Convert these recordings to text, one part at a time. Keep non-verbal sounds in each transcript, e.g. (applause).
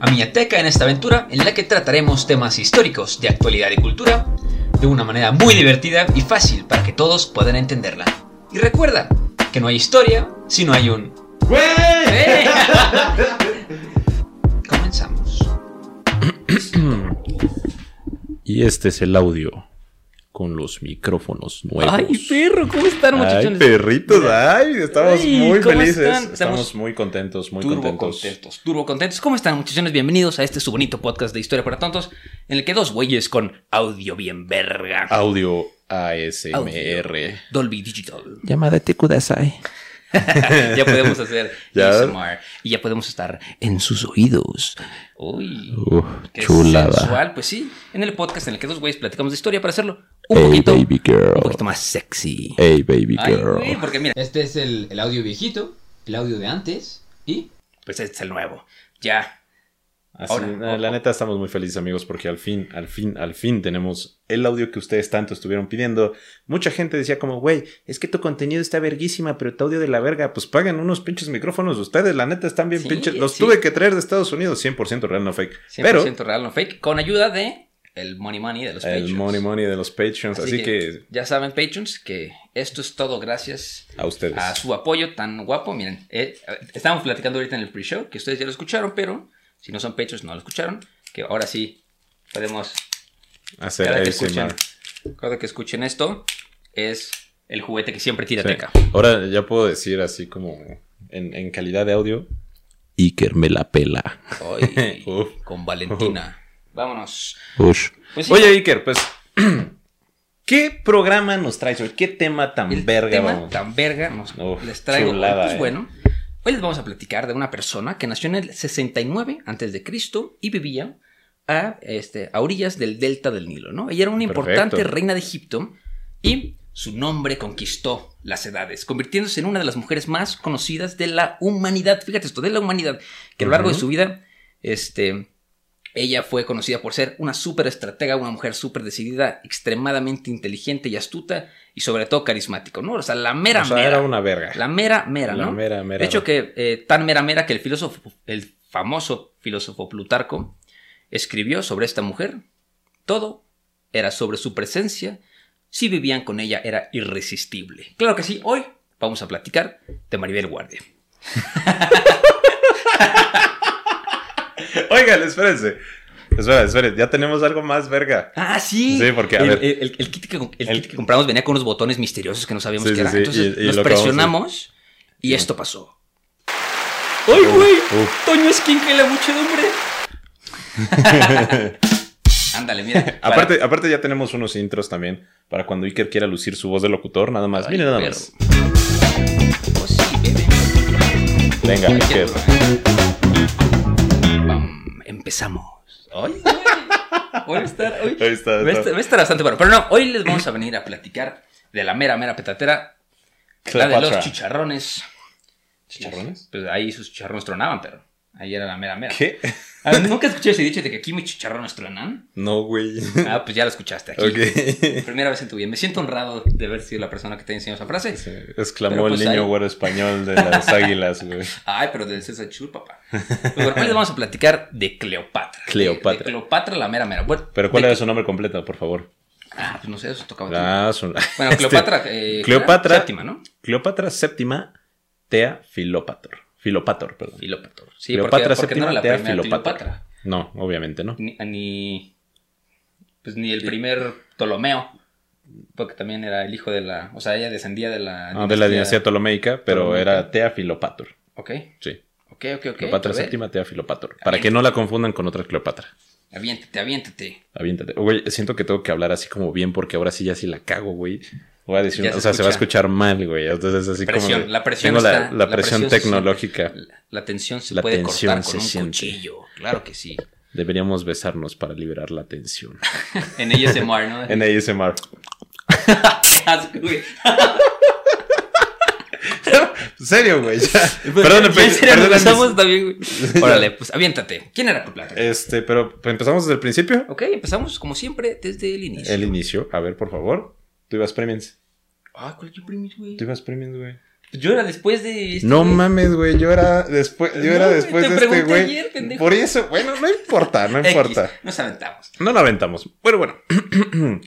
a Miñateca en esta aventura en la que trataremos temas históricos de actualidad y cultura de una manera muy divertida y fácil para que todos puedan entenderla. Y recuerda que no hay historia si no hay un... ¡Eh! (laughs) Comenzamos. (clears throat) Y este es el audio con los micrófonos nuevos. Ay, perro, ¿cómo están, Ay, muchachones? perritos, ay, estamos Ay, muy ¿cómo felices. están? Estamos, Estamos muy contentos, muy turbo contentos. contentos, turbo contentos. ¿Cómo están, muchachones? Bienvenidos a este su bonito podcast de Historia para Tontos, en el que dos güeyes con audio bien verga. Audio ASMR. Audio. Dolby Digital. Llamada te kudasai. (laughs) ya podemos (laughs) hacer Ya. ASMR y ya podemos estar en sus oídos. Uy, Uf, qué chulada. sensual. Pues sí, en el podcast en el que dos güeyes platicamos de historia para hacerlo un Hey, poquito, baby girl. un poquito más sexy. Hey, baby Ay, girl. güey, porque mira, Este es el, el audio viejito, el audio de antes y pues este es el nuevo. Ya. Así, Ahora, la, la neta estamos muy felices amigos porque al fin, al fin, al fin tenemos el audio que ustedes tanto estuvieron pidiendo. Mucha gente decía como, güey, es que tu contenido está verguísima, pero tu audio de la verga, pues paguen unos pinches micrófonos ustedes, la neta están bien Sí, pinches. Los sí. tuve que traer de Estados Unidos, 100% real, no fake. 100% Pero real, no fake, con ayuda de el money money de los el Patreons. money money de los Patreons, así, que, ya saben, Patreons, que esto es todo gracias a ustedes. a su apoyo tan guapo. Miren, eh, estábamos platicando ahorita en el pre-show, que ustedes ya lo escucharon, pero si no son Patreons no lo escucharon, que ahora sí podemos, Hacer cada que, escuchen, cada que escuchen esto, es el juguete que siempre tira Sí. Teca. Ahora ya puedo decir así como en, en calidad de audio. Iker me la pela. Ay, (laughs) con Valentina. Vámonos. Pues sí, Oye, Iker, pues. (clears throat) ¿Qué programa nos traes hoy? ¿Qué tema tan el verga tema vamos? tan verga nos Uf, les traigo. chulada, pues eh. bueno, hoy les vamos a platicar de una persona que nació en el 69 antes de Cristo y vivía a, este, a orillas del delta del Nilo, ¿no? Ella era una importante Perfecto. reina de Egipto y su nombre conquistó las edades, convirtiéndose en una de las mujeres más conocidas de la humanidad. Fíjate esto, de la humanidad, que a lo largo de su vida, este, ella fue conocida por ser una súper estratega, una mujer súper decidida, extremadamente inteligente y astuta y sobre todo carismático, ¿no? O sea, la mera O sea, mera. era una verga. La mera mera, La ¿no? mera, mera. De hecho, que eh, tan mera mera que el filósofo, el famoso filósofo Plutarco, escribió sobre esta mujer. Todo era sobre su presencia. Si vivían con ella era irresistible. Claro que sí, hoy vamos a platicar de Maribel Guardia. (laughs) (laughs) Oigan, espérense. Espera, espera, ya tenemos algo más verga. Ah, sí. Sí, porque, a el, ver. el- el- el kit que, kit que compramos venía con unos botones misteriosos que no sabíamos Sí, qué sí, era. sí, Entonces y- y nos de- presionamos y esto pasó. ¡Ay, güey! Toño Esquinque, la muchedumbre. (laughs) Ándale, mira. para- Aparte, aparte ya tenemos unos intros también para cuando Iker quiera lucir su voz de locutor, nada más. Ay, Miren nada perro. más. Oh, sí. Venga, Iker. Empezamos. Güey. Voy a estar. hoy- está, Va a estar, va a estar bastante bueno. Pero no, hoy les vamos a venir a platicar de la mera, mera petatera. La de Cleopatra. los chicharrones. ¿Chicharrones? Pues ahí sus chicharrones tronaban, pero ahí era la mera, mera. ¿Qué? Ah, (laughs) ¿Nunca escuché ese dicho de que aquí mis chicharrones tronan? No, güey. Ah, pues ya lo escuchaste aquí. (laughs) Primera vez en tu vida. Me siento honrado de haber sido la persona que te enseñó esa frase. Sí, exclamó el pues, niño güero español de las (laughs) águilas, güey. Ay, pero del César Chur, papá. Pues bueno, hoy les vamos a platicar de Cleopatra. Cleopatra. De, de Cleopatra, la mera, mera. Bueno, Pero ¿cuál de- era su nombre completo, por favor? Ah, pues no sé, eso tocaba. Ah, su- Bueno, Este, Cleopatra. eh, Cleopatra. Séptima, ¿no? Cleopatra séptima Tea Filopator. Filopator, perdón. Filópator. Sí, Cleopatra porque, porque no era la primera Filopator. Cleopatra. No, obviamente no. Ni, ni, pues ni el primer Ptolomeo. Porque también era el hijo de la. O sea, ella descendía de la. Ah, de la dinastía ptolomeica, pero Ptolomeica. era Tea Filopator. Ok, Sí. ok, ok, ok. Cleopatra VII, Tea Filopator. Para que no la confundan con otra Cleopatra. Aviéntate, aviéntate. Aviéntate. Güey, siento que tengo que hablar así como bien porque ahora sí ya sí la cago, güey. Voy a decir, Ya se o sea, se va a escucha. escuchar mal, güey. Entonces así Presión, como... la presión Tengo la, está- la la presión presión se tecnológica. La, la tensión se La puede tensión cortar con se un siente. cuchillo. Claro que sí. Deberíamos besarnos para liberar la tensión. (laughs) En ASMR, ¿no? en (laughs) ASMR. En (laughs) serio, güey. Ya Perdón, empezamos también, güey. Órale, pues aviéntate. ¿Quién era Cleopatra? Este, pero empezamos desde el principio. Ok, empezamos como siempre desde el inicio. El inicio. A ver, por favor. Tú ibas premiums. Ah, ¿cuál el primer, güey? Tú ibas premiums, güey. Yo era después de. este, No güey. mames, güey. Yo era después, yo No, era después te de este güey. ayer, pendejo. Por eso, bueno, no importa, no (laughs) X, importa. Nos aventamos. No lo aventamos. Bueno, bueno. (clears throat)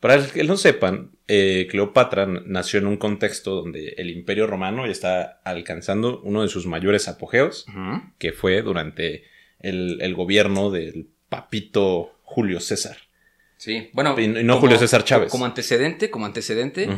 Para el que no sepan, eh, Cleopatra nació en un contexto donde el Imperio Romano ya está alcanzando uno de sus mayores apogeos, que fue durante el, el gobierno del papito Julio César. Sí, bueno. Y no Julio César Chávez. Como antecedente, como antecedente,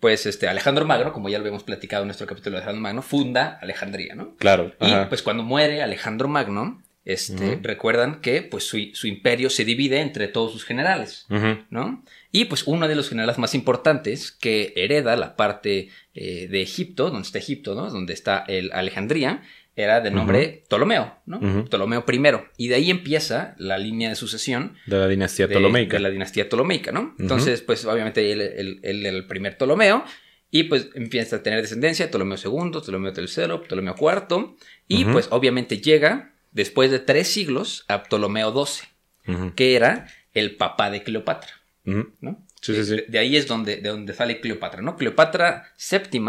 pues este Alejandro Magno, como ya lo habíamos platicado en nuestro capítulo de Alejandro Magno, funda Alejandría, ¿no? Claro. Y ajá. pues cuando muere Alejandro Magno, este, recuerdan que pues su, su imperio se divide entre todos sus generales. ¿no? Y pues uno de los generales más importantes que hereda la parte eh, de Egipto, donde está Egipto, ¿no? Donde está el Alejandría, era de nombre Ptolomeo, ¿no? Ptolomeo I. Y de ahí empieza la línea de sucesión De la dinastía de, Ptolomeica. de la dinastía Ptolomeica, ¿no? Entonces, pues obviamente él, era el primer Ptolomeo y pues empieza a tener descendencia, Ptolomeo II, Ptolomeo III, Ptolomeo IV y pues obviamente llega después de tres siglos a Ptolomeo XII, que era el papá de Cleopatra. ¿no? Sí, sí, sí. De, de ahí es donde, de donde sale Cleopatra, ¿no? Cleopatra VII,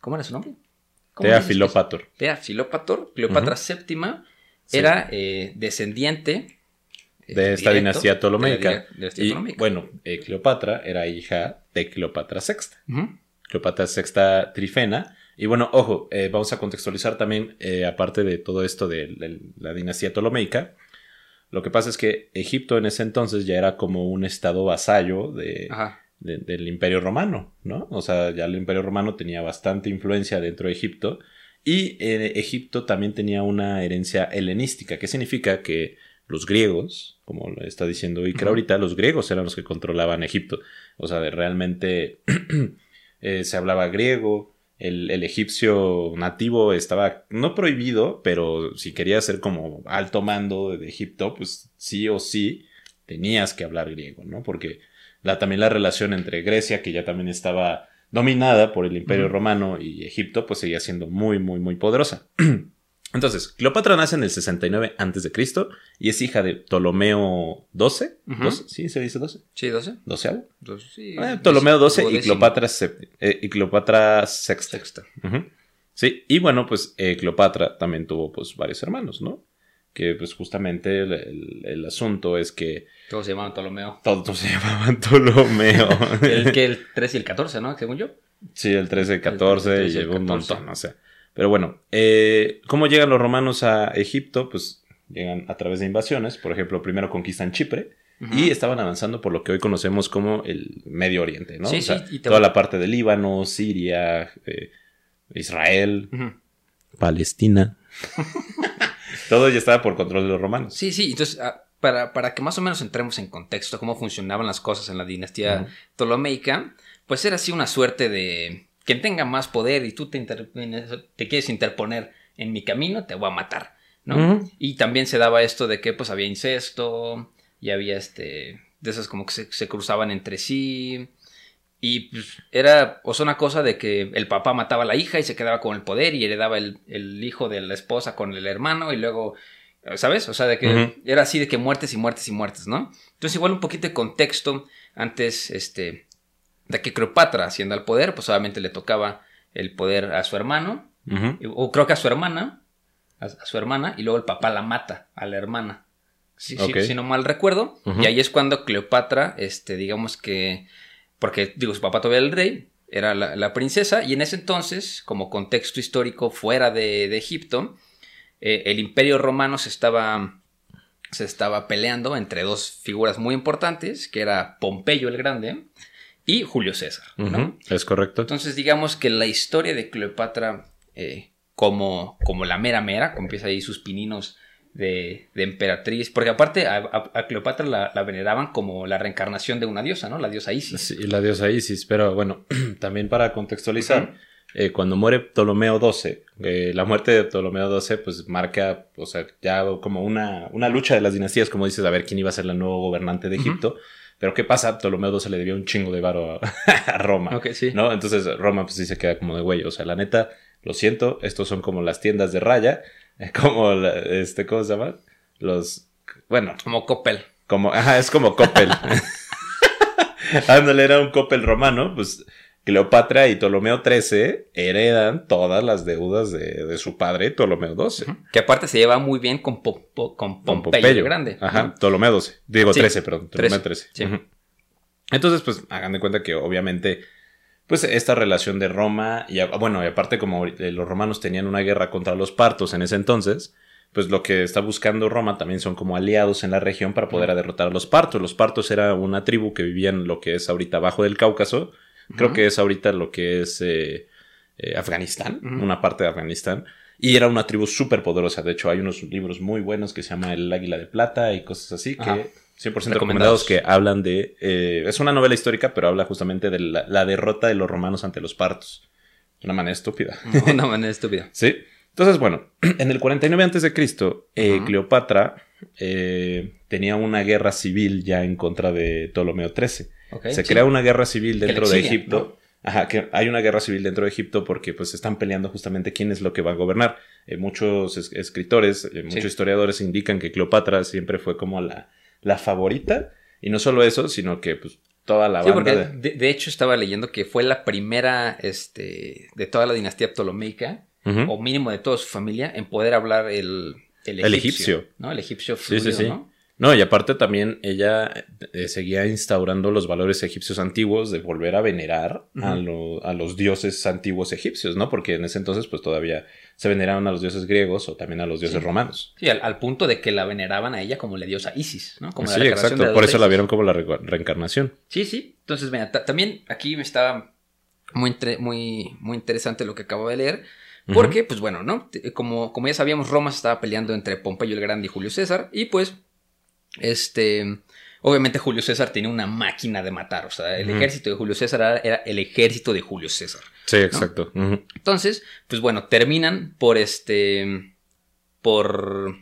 ¿cómo era su nombre? ¿Cómo Tea? Filopator. Tea Filopator, Cleopatra VII era eh, descendiente eh, De esta dinastía de la Ptolomeica. dinastía Y Ptolomeica. bueno, eh, Cleopatra era hija de Cleopatra VI. Cleopatra VI Trifena. Y bueno, ojo, eh, vamos a contextualizar también, aparte de todo esto de, de la dinastía Ptolomeica, lo que pasa es que Egipto en ese entonces ya era como un estado vasallo de, Ajá. De- del Imperio Romano, ¿no? O sea, ya el Imperio Romano tenía bastante influencia dentro de Egipto y eh, Egipto también tenía una herencia helenística, que significa que los griegos, como lo está diciendo Iker ahorita, los griegos eran los que controlaban Egipto. O sea, de realmente (clears throat) eh, se hablaba griego, el, el egipcio nativo estaba no prohibido, pero si querías ser como alto mando de Egipto, pues sí o sí tenías que hablar griego, ¿no? Porque la, también la relación entre Grecia, que ya también estaba dominada por el Imperio. Romano y Egipto, pues seguía siendo muy, muy, muy poderosa. (clears throat) Entonces, Cleopatra nace en el 69 a.C. y es hija de Ptolomeo XII. ¿12? ¿Sí se dice 12? Sí, 12. ¿12 Dos- sí, Eh, Ptolomeo XII y. Cleopatra, sep- eh, y Cleopatra VI. Sí, y bueno, pues eh, Cleopatra también tuvo pues varios hermanos, ¿no? Que pues justamente el, el- el asunto es que Todos se llamaban Ptolomeo. todos se llamaban Ptolomeo. (laughs) El que el 13 y el 14, ¿no? Según yo. Sí, el 13, 14 El y 13, el llegó un 14. montón, o sea. Pero bueno, eh, ¿cómo llegan los romanos a Egipto? Pues llegan a través de invasiones. Por ejemplo, primero conquistan Chipre y estaban avanzando por lo que hoy conocemos como el Medio Oriente, ¿no? Sí, o sea, sí, y toda la parte de Líbano, Siria, eh, Israel, Ujú. Palestina. (laughs) Todo ya estaba por control de los romanos. Sí, sí. Entonces, ah, para, para que más o menos entremos en contexto cómo funcionaban las cosas en la dinastía Ujú. Ptolomeica, pues era así una suerte de quien tenga más poder y tú te, te quieres interponer en mi camino, te voy a matar, ¿no? Y también se daba esto de que pues había incesto y había este de esas como que se, se cruzaban entre sí y pues, era o sea una cosa de que el papá mataba a la hija y se quedaba con el poder y heredaba el, el hijo de la esposa con el hermano y luego ¿sabes? O sea, de que era así de que muertes y muertes y muertes, ¿no? Entonces igual un poquito de contexto antes este de que Cleopatra ascienda al poder, pues obviamente le tocaba el poder a su hermano o creo que a su hermana, a, a su hermana, y luego el papá la mata a la hermana. Si, si- Ok. si no mal recuerdo. Y ahí es cuando Cleopatra, este, digamos que, porque digo, su papá todavía era el rey, era la, la princesa, y en ese entonces, como contexto histórico fuera de, de Egipto, eh, el imperio romano se estaba, se estaba peleando entre dos figuras muy importantes, que era Pompeyo el Grande y Julio César, Es correcto. Entonces, digamos que la historia de Cleopatra, eh, como, como la mera mera, como empieza ahí sus pininos de, de emperatriz, porque aparte a, a- a Cleopatra la, la veneraban como la reencarnación de una diosa, ¿no? La diosa Isis. Sí, la diosa Isis, pero bueno, (clears throat) también para contextualizar, eh, cuando muere Ptolomeo XII, eh, la muerte de Ptolomeo XII pues marca, o sea, ya como una, una lucha de las dinastías, como dices, a ver quién iba a ser el nuevo gobernante de. Egipto. Pero ¿qué pasa? Ptolomeo XII le debía un chingo de varo a, (laughs) a Roma. Ok, sí. ¿no? Entonces Roma pues sí se queda como de güey, o sea, la neta, lo siento, estos son como las tiendas de raya, (laughs) como, este, ¿cómo se llama? Los, bueno, Como Coppel. como, ajá, es como Coppel. (laughs) Ándale, era un Coppel romano, pues Cleopatra y Ptolomeo XIII heredan todas las deudas de, de su padre, Ptolomeo XII. Que aparte se lleva muy bien con, Po- Po- con Con Pompeyo, el Grande. Ajá, ¿no? Ptolomeo XII. Digo, Sí, 13, perdón. Ptolomeo 13, 13. sí. Ujú. Entonces, pues, hagan de cuenta que obviamente, pues, esta relación de Roma, y bueno, y aparte como eh, los romanos tenían una guerra contra los partos en ese entonces, pues lo que está buscando Roma también son como aliados en la región para poder derrotar a los partos. Los partos era una tribu que vivía en lo que es ahorita abajo del Cáucaso. Creo que es ahorita lo que es eh, eh, Afganistán, una parte de Afganistán. Y era una tribu súper poderosa. De hecho, hay unos libros muy buenos que se llama El Águila de Plata y cosas así Ajá. Que 100% recomendados Recomendados. que hablan de... eh, es una novela histórica, pero habla justamente de la, la derrota de los romanos ante los partos. De una manera estúpida. (laughs) No, de una manera estúpida. (laughs) Sí. Entonces, bueno, (clears throat) en el 49 antes de Cristo, eh. Cleopatra eh, tenía una guerra civil ya en contra de Ptolomeo XIII. Se sí. crea una guerra civil dentro de Egipto. Ajá, que hay una guerra civil dentro de Egipto porque pues están peleando justamente quién es lo que va a gobernar. Eh, muchos es- escritores, eh, muchos Sí. historiadores indican que Cleopatra siempre fue como la, la favorita. Y no solo eso, sino que pues toda la Sí, banda porque de... de, de hecho estaba leyendo que fue la primera este, de toda la dinastía ptolomeica, o mínimo de toda su familia, en poder hablar el, el egipcio. El egipcio. ¿no? El egipcio Sí, sí, fluido, sí. ¿no? No, y aparte también ella eh, seguía instaurando los valores egipcios antiguos de volver a venerar a, lo- a los dioses antiguos egipcios, ¿no? Porque en ese entonces pues todavía se veneraban a los dioses griegos o también a los dioses Sí. romanos. Sí, al, al punto de que la veneraban a ella como la diosa Isis, ¿no? Como la sí, reencarnación exacto. de la Por eso la vieron como la re- reencarnación. Sí, sí. Entonces, mira, ta- también aquí me estaba muy, muy, muy interesante lo que acabo de leer. Porque, pues bueno, ¿no? Como, como ya sabíamos, Roma se estaba peleando entre Pompeyo el Grande y Julio César. Y pues, este. Obviamente Julio César tenía una máquina de matar. O sea, el ejército de Julio César era, era el ejército de Julio César. Sí, exacto. Entonces, pues bueno, terminan por este. por.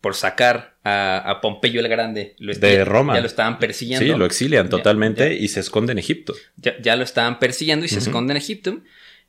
por sacar a, a Pompeyo el Grande. Lo De Roma. Ya lo estaban persiguiendo. Sí, lo exilian totalmente ya- y se esconde en Egipto. ya, ya lo estaban persiguiendo y se Ujú. esconden en Egipto.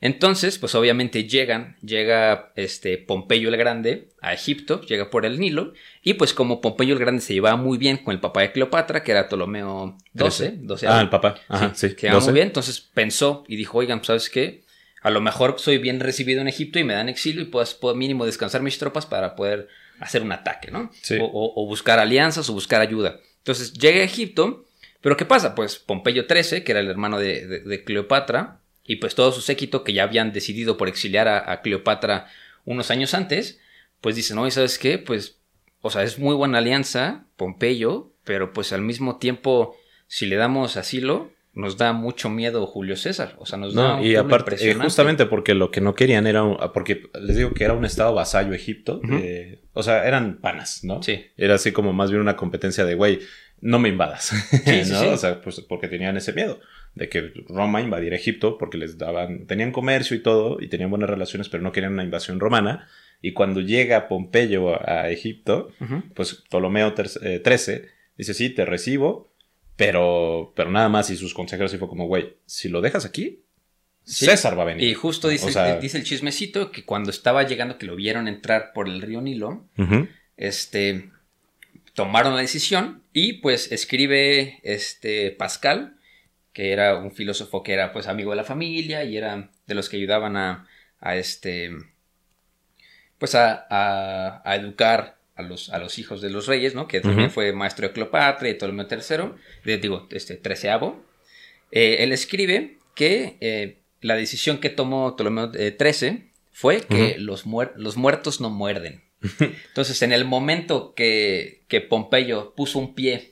Entonces, pues obviamente llegan, llega este Pompeyo el Grande a Egipto, llega por el Nilo, y pues como Pompeyo el Grande se llevaba muy bien con el papá de Cleopatra, que era Ptolomeo XII, 12 Ah, el papá. Ajá, sí. se llevaba 12. muy bien, entonces pensó y dijo, oigan, pues, ¿sabes qué? A lo mejor soy bien recibido en Egipto y me dan exilio y puedo, puedo mínimo descansar mis tropas para poder hacer un ataque, ¿no? Sí. O, o- o buscar alianzas o buscar ayuda. Entonces llega a Egipto, pero ¿qué pasa? Pues Pompeyo XIII, que era el hermano de, de- de Cleopatra, y pues todo su séquito que ya habían decidido por exiliar a, a Cleopatra unos años antes, pues dicen, oye, ¿sabes qué? Pues, o sea, es muy buena alianza, Pompeyo, pero pues al mismo tiempo, si le damos asilo, nos da mucho miedo Julio César. O sea, nos da No, un y aparte, eh, justamente porque lo que no querían era, un- porque les digo que era un estado vasallo Egipto, eh, o sea, eran panas, ¿no? Sí. Era así como más bien una competencia de, güey, no me invadas, Sí, sí, (laughs) ¿no? sí. O sea, pues porque tenían ese miedo de que Roma invadiera Egipto porque les daban, tenían comercio y todo y tenían buenas relaciones, pero no querían una invasión romana. Y cuando llega Pompeyo a, Egipto, pues Ptolomeo eh, 13 dice, sí, te recibo, pero, pero nada más y sus consejeros y fue como, güey, si lo dejas aquí, Sí. César va a venir. Y justo dice, O sea- dice el chismecito que cuando estaba llegando, que lo vieron entrar por el río Nilo, este, tomaron la decisión y pues escribe este Pascal, que era un filósofo que era pues amigo de la familia y era de los que ayudaban a, a este, pues a, a- a educar a los, a los hijos de los reyes, ¿no? Que también fue maestro de Cleopatra y Ptolomeo III, de- digo, este, treceavo. Eh, él escribe que eh, la decisión que tomó Ptolomeo eh, XIII fue que los, muer- los muertos no muerden. (laughs) Entonces, en el momento que, que Pompeyo puso un pie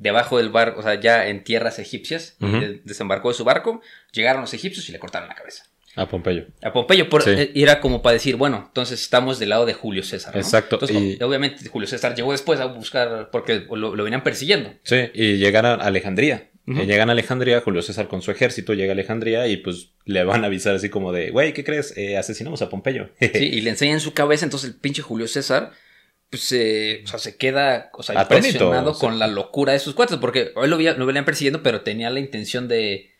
debajo del barco, o sea, ya en tierras egipcias, de- desembarcó de su barco, llegaron los egipcios y le cortaron la cabeza. A Pompeyo. A Pompeyo, por, Sí. eh, era como para decir, bueno, entonces estamos del lado de Julio César. ¿no? Exacto, Entonces, y- obviamente Julio César llegó después a buscar, porque lo, lo venían persiguiendo. Sí, y llegan a Alejandría. Eh, Llegan a Alejandría, Julio César con su ejército llega a Alejandría y pues le van a avisar así como de, güey, ¿qué crees? Eh, asesinamos a Pompeyo. (laughs) Sí, y le enseñan su cabeza, entonces el pinche Julio César, pues eh, o sea, se queda o sea, Atónito, impresionado o sea. con la locura de sus cuates, porque hoy lo, lo venían persiguiendo, pero tenía la intención de,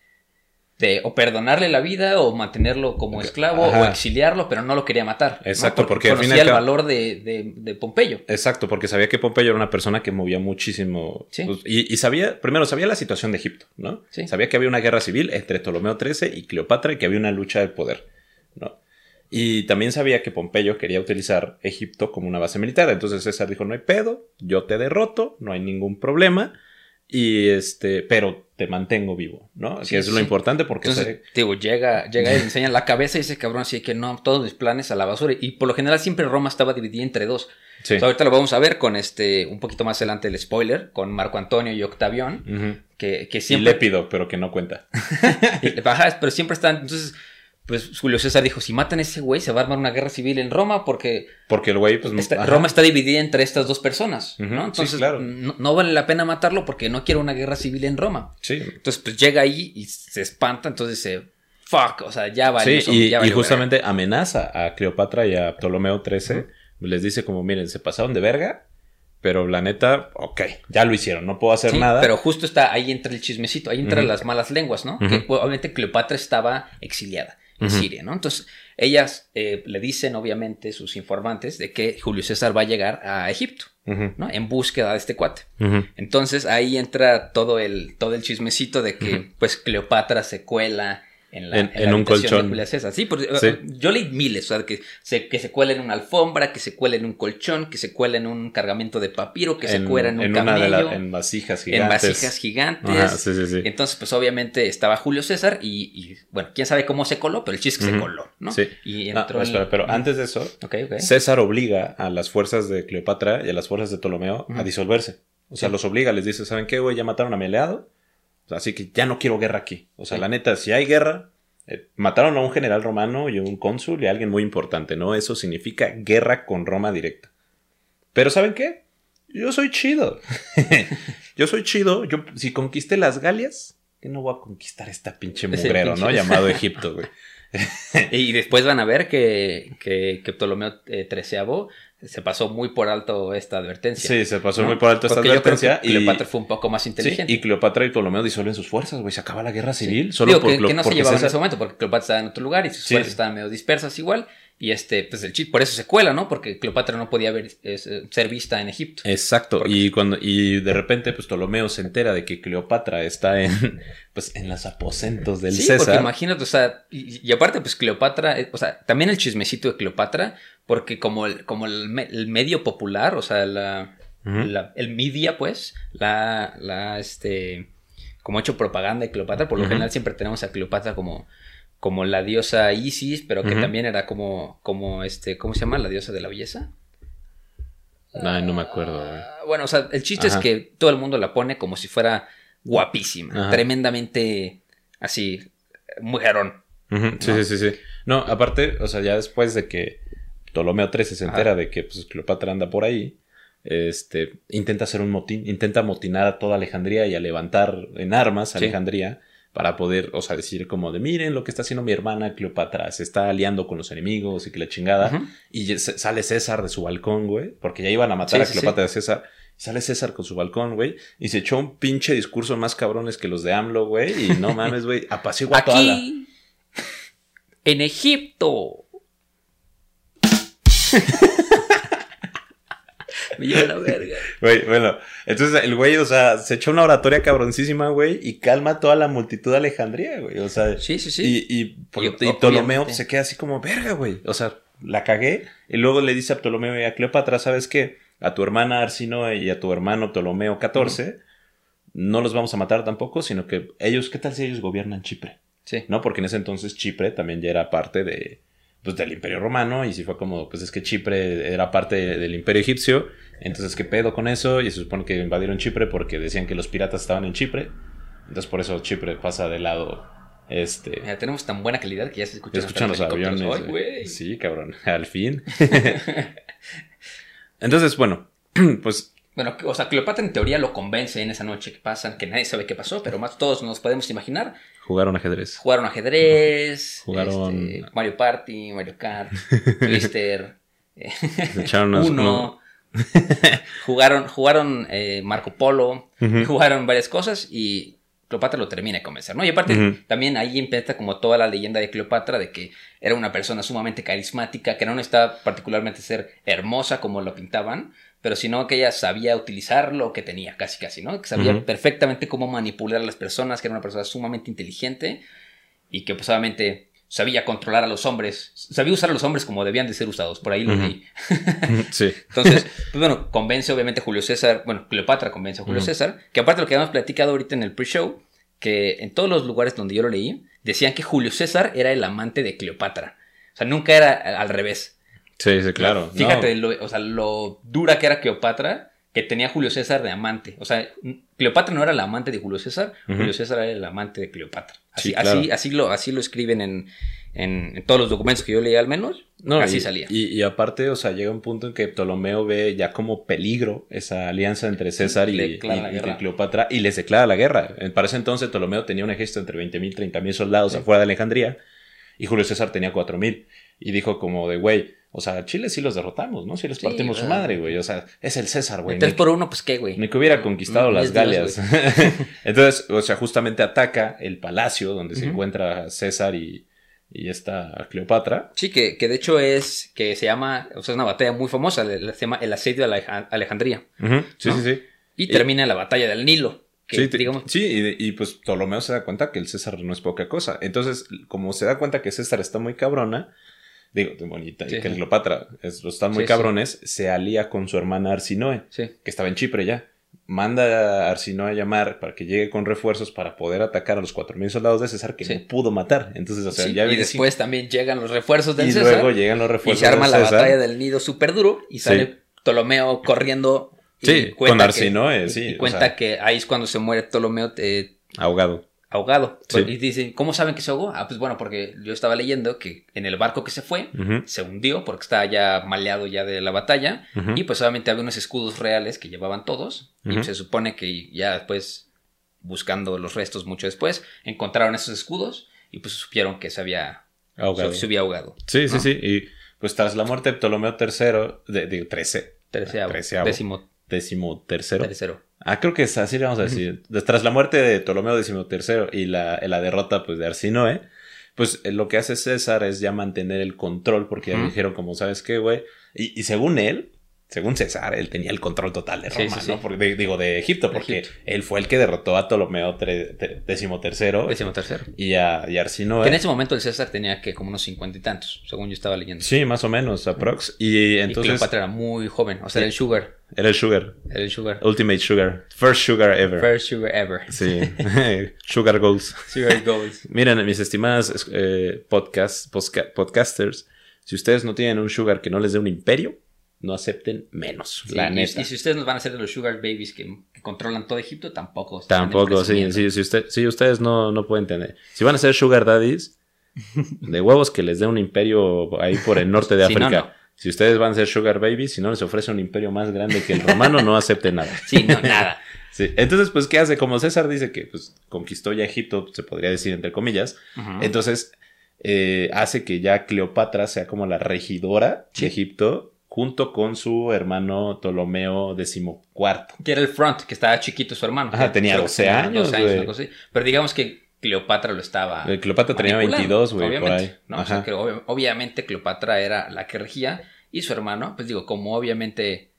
de o perdonarle la vida o mantenerlo como esclavo Ajá. o exiliarlo, pero no lo quería matar. ¿no? Exacto, porque conocía al el cabo- valor de, de, de Pompeyo. Exacto, porque sabía que Pompeyo era una persona que movía muchísimo. Sí. pues, y, y sabía, primero sabía la situación de Egipto, ¿no? Sí. Sabía que había una guerra civil entre Ptolomeo XIII y Cleopatra y que había una lucha del poder, ¿no? Y también sabía que Pompeyo quería utilizar Egipto como una base militar. Entonces César dijo, no hay pedo, yo te derroto, no hay ningún problema. Y este, pero te mantengo vivo, ¿no? Sí, que es sí, lo importante porque Entonces, se- digo, llega, llega y (laughs) le enseñan la cabeza y dice, cabrón, así que no, todos mis planes a la basura. Y por lo general siempre Roma estaba dividida entre dos. sí. Sea, ahorita lo vamos a ver con este, un poquito más adelante el spoiler, con Marco Antonio y Octavión, Ujú. que, que Y siempre... lépido, pero que no cuenta. (laughs) y- ajá, pero siempre están... Entonces, pues Julio César dijo, si matan a ese güey, se va a armar una guerra civil en Roma porque Porque el güey, pues. Roma está dividida entre estas dos personas, ¿no? sí, Entonces, claro. no, no vale la pena matarlo porque no quiero una guerra civil en Roma. Sí, Entonces, pues llega ahí y se espanta, entonces se... Fuck, o sea, ya. Sí, y, ya y justamente amenaza a Cleopatra y a Ptolomeo XIII. Les dice como, miren, se pasaron de verga, pero la neta, ok, ya lo hicieron, no puedo hacer Sí, nada. Pero justo está, ahí entra el chismecito, ahí entran las malas lenguas, ¿no? Que obviamente Cleopatra estaba exiliada en. Siria, ¿no? Entonces, ellas eh, le dicen, obviamente, sus informantes, de que Julio César va a llegar a Egipto, ¿no? En búsqueda de este cuate. Entonces, ahí entra todo el, todo el chismecito de que, pues, Cleopatra se cuela en, la, En- la en un habitación de colchón. Julio César. Sí, porque, Sí. eh, yo leí miles, o sea, que se, que se cuela en una alfombra, que se cuela en un colchón, que se cuela en un cargamento de papiro, que se cuela en un una de camello. las en vasijas en gigantes. vasijas gigantes. Ajá, sí, sí, sí. Entonces, pues obviamente estaba Julio César y, y, bueno, quién sabe cómo se coló, pero el chiste se coló, ¿no? Sí. Y Ah, entró espera, pero antes de eso, Ok, ok. César obliga a las fuerzas de Cleopatra y a las fuerzas de Ptolomeo a disolverse. O sea, los obliga, les dice, ¿saben qué, güey? Ya mataron a mi aliado. Así que ya no quiero guerra aquí. O sea, Sí. la neta, si hay guerra, eh, mataron a un general romano y a un cónsul y a alguien muy importante, ¿no? Eso significa guerra con Roma directa. Pero ¿saben qué? Yo soy chido. (laughs) yo soy chido. Yo, si conquisté las Galias, que no voy a conquistar esta pinche mugrero, pinche- ¿no? Llamado Egipto, güey. (laughs) Y después van a ver que, que, que Ptolomeo eh, XIII se pasó muy por alto esta advertencia. Sí, se pasó ¿no? muy por alto esta Porque yo creo advertencia. que y- Cleopatra fue un poco más Sí, inteligente. y Cleopatra y Ptolomeo disuelven sus fuerzas, güey. Se acaba la guerra Sí. civil. Solo Digo por que, no se llevaban en ese momento porque Cleopatra estaba en otro lugar y sus Sí. fuerzas estaban medio dispersas igual. Y este, pues el chip, por eso se cuela, ¿no? Porque Cleopatra no podía ver, es, eh, ser vista en Egipto. Exacto. Porque- Y cuando y de repente, pues Ptolomeo se entera de que Cleopatra está en, (laughs) pues, en los aposentos del sí, porque imagínate, o sea, y, y aparte, pues Cleopatra, eh, o sea, también el chismecito de Cleopatra, porque como el, como el, me- el medio popular, o sea, la, el media, pues, la, la, este, como ha hecho propaganda de Cleopatra, por lo general siempre tenemos a Cleopatra como, como la diosa Isis, pero que también era como, como, este, ¿cómo se llama? La diosa de la belleza. Ay, no me acuerdo, güey. Ah, Bueno, o sea, el chiste Ajá. es que todo el mundo la pone como si fuera guapísima, Ajá. tremendamente así, mujerón. Ujú, Sí, ¿no? sí, sí, sí. No, aparte, o sea, ya después de que Ptolomeo XIII se Ajá. entera de que pues, Cleopatra anda por ahí, este, intenta hacer un motín, intenta motinar a toda Alejandría y a levantar en armas a Sí. Alejandría para poder, o sea, decir como de, miren lo que está haciendo mi hermana Cleopatra, se está aliando con los enemigos y que la chingada. Y sale César de su balcón, güey, porque ya iban a matar Sí, a sí, Cleopatra de César. Y sale César con su balcón, güey, y se echó un pinche discurso más cabrones que los de AMLO, güey, y no mames, güey, apacigua a toda la... Aquí, en Egipto. (laughs) (laughs) Me lleva la verga. Güey, bueno, entonces el güey, o sea, se echó una oratoria cabroncísima, güey, y calma a toda la multitud de Alejandría, güey, o sea, Sí, sí, sí. y, y, Y y Ptolomeo se queda así como, verga, güey, o sea, la cagué, y luego le dice a Ptolomeo y a Cleopatra, ¿sabes qué? A tu hermana Arsinoe y a tu hermano Ptolomeo XIV, no los vamos a matar tampoco, sino que ellos, ¿qué tal si ellos gobiernan Chipre? Sí. ¿No? Porque en ese entonces Chipre también ya era parte de, pues, del Imperio Romano y si fue como, pues es que Chipre era parte del Imperio Egipcio, entonces qué pedo con eso y se supone que invadieron Chipre porque decían que los piratas estaban en Chipre, entonces por eso Chipre pasa de lado, este... Mira, tenemos tan buena calidad que ya se escuchan, Ya escuchan los aviones. güey. Sí, cabrón, (laughs) al fin. (laughs) entonces, bueno, (clears throat) pues Bueno, o sea, Cleopatra en teoría lo convence en esa noche que pasan, que nadie sabe qué pasó, pero más todos nos podemos imaginar. jugaron ajedrez. Jugaron ajedrez, Jugaron- este, Mario Party, Mario Kart, (laughs) Twister, eh, Se echaron unos- Uno. (laughs) jugaron jugaron eh, Marco Polo, jugaron varias cosas y Cleopatra lo termina de convencer, ¿no? Y aparte, también ahí empieza como toda la leyenda de Cleopatra de que era una persona sumamente carismática, que no necesitaba particularmente ser hermosa como lo pintaban, pero sino que ella sabía utilizar lo que tenía, casi casi, ¿no? Que sabía perfectamente cómo manipular a las personas, que era una persona sumamente inteligente y que pues obviamente sabía controlar a los hombres, sabía usar a los hombres como debían de ser usados, por ahí lo leí. sí. (laughs) Entonces, pues bueno, convence obviamente a Julio César, bueno, Cleopatra convence a Julio. César, que aparte de lo que habíamos platicado ahorita en el pre-show, que en todos los lugares donde yo lo leí, decían que Julio César era el amante de Cleopatra. O sea, nunca era al revés. Sí, sí, claro. Fíjate, No. lo, o sea, lo dura que era Cleopatra, que tenía a Julio César de amante. O sea, Cleopatra no era la amante de Julio César. Julio César era el amante de Cleopatra. Así, Sí, claro. así, así, lo, así lo escriben en, en- en todos los documentos que yo leí al menos. No, así y, salía. Y, y aparte, o sea, llega un punto en que Ptolomeo ve ya como peligro esa alianza entre César y. Cleopatra y les declara la guerra. Para ese entonces Ptolomeo tenía un ejército entre 20.000 y 30.000 soldados Sí. afuera de Alejandría y Julio César tenía 4.000. Y dijo como de, güey, o sea, Chile sí los derrotamos, ¿no? Sí les Sí, partimos su madre, güey. O sea, es el César, güey. Tres por uno, pues qué, güey. Ni que hubiera conquistado Mm, las Dios, Galias. (laughs) Entonces, o sea, justamente ataca el palacio donde se encuentra César y, y esta Cleopatra. Sí, que, que de hecho es, que se llama, o sea, es una batalla muy famosa, se llama el asedio de Aleja- Alejandría. Sí, ¿No? sí, sí. Y, Y- termina la batalla del Nilo. Que, sí, te- digamos, sí, y, y, pues Ptolomeo se da cuenta que el César no es poca cosa. Entonces, como se da cuenta que César está muy cabrona, digo, de bonita, y que. Cleopatra es- están muy Sí, sí. cabrones, se alía con su hermana Arsinoe, que estaba en Chipre ya. Manda a Arsinoe a llamar para que llegue con refuerzos para poder atacar a los 4.000 soldados de César que no pudo matar. Entonces, o sea, Sí, ya y después también llegan los refuerzos sin- del y César. luego llegan los y refuerzos se arma de la César. batalla del Nido súper duro. Y sale. Ptolomeo corriendo. y Sí, con Arsinoe, y- sí, Y o cuenta sea. que ahí es cuando se muere Ptolomeo eh, Ahogado. Ahogado. Sí. Y dicen, ¿cómo saben que se ahogó? Ah, pues bueno, porque yo estaba leyendo que en el barco que se fue, se hundió porque estaba ya maleado ya de la batalla. Y pues obviamente había unos escudos reales que llevaban todos. Y Ujú. se supone que ya después, buscando los restos mucho después, encontraron esos escudos y pues supieron que se había Ahogado. se, se había ahogado. Sí, sí, ¿no? sí. Y pues tras la muerte de Ptolomeo III, de, 13, Treceavo, Treceavo. décimo décimo tercero. tercero. Ah, creo que es así le vamos a decir. De- Tras la muerte de Ptolomeo tercero y la, la derrota pues de Arsinoe, pues eh, lo que hace César es ya mantener el control porque ya dijeron como, ¿sabes qué, güey? Y, y según él, según César, él tenía el control total de Roma, sí, sí. ¿no? Porque, de- digo, de Egipto, porque Egipto. él fue el que derrotó a Ptolomeo tercero. y a, y Arsinoe. Que en ese momento el César tenía que como unos cincuenta y tantos, según yo estaba leyendo. Sí, más o menos, aprox. Y y entonces Cleopatra era muy joven, o sea, era el sugar, era el Sugar, era el sugar. Ultimate Sugar, First Sugar ever. First sugar ever. Sí, (laughs) (laughs) Sugar Goals. Sugar goals. (laughs) Miren, mis estimadas eh, podcast, podcasters, si ustedes no tienen un Sugar que no les dé un imperio, no acepten menos, Sí, la y, neta. y si ustedes nos van a hacer de los sugar babies que, que controlan todo Egipto, tampoco. Tampoco, sí, sí, si, usted, sí, ustedes no, no pueden tener. Si van a ser Sugar Daddies, (laughs) de huevos que les dé un imperio ahí por el norte de no, África. no. Si ustedes van a ser Sugar Babies, si no les ofrece un imperio más grande que el romano, no acepten nada. Sí, no, nada. (laughs) Sí, Entonces, pues, ¿qué hace? Como César dice que pues, conquistó ya Egipto, se podría decir entre comillas, entonces eh, hace que ya Cleopatra sea como la regidora Sí. de Egipto junto con su hermano Ptolomeo XIV. Que era el front, que estaba chiquito su hermano. Ajá, tenía creo que 12 años, güey. algo así. Pero digamos que Cleopatra lo estaba. Eh, Cleopatra tenía manipulando, 22, güey, por obviamente, ahí. ¿no? O sea, que obvi- obviamente Cleopatra era la que regía y su hermano, pues digo, como obviamente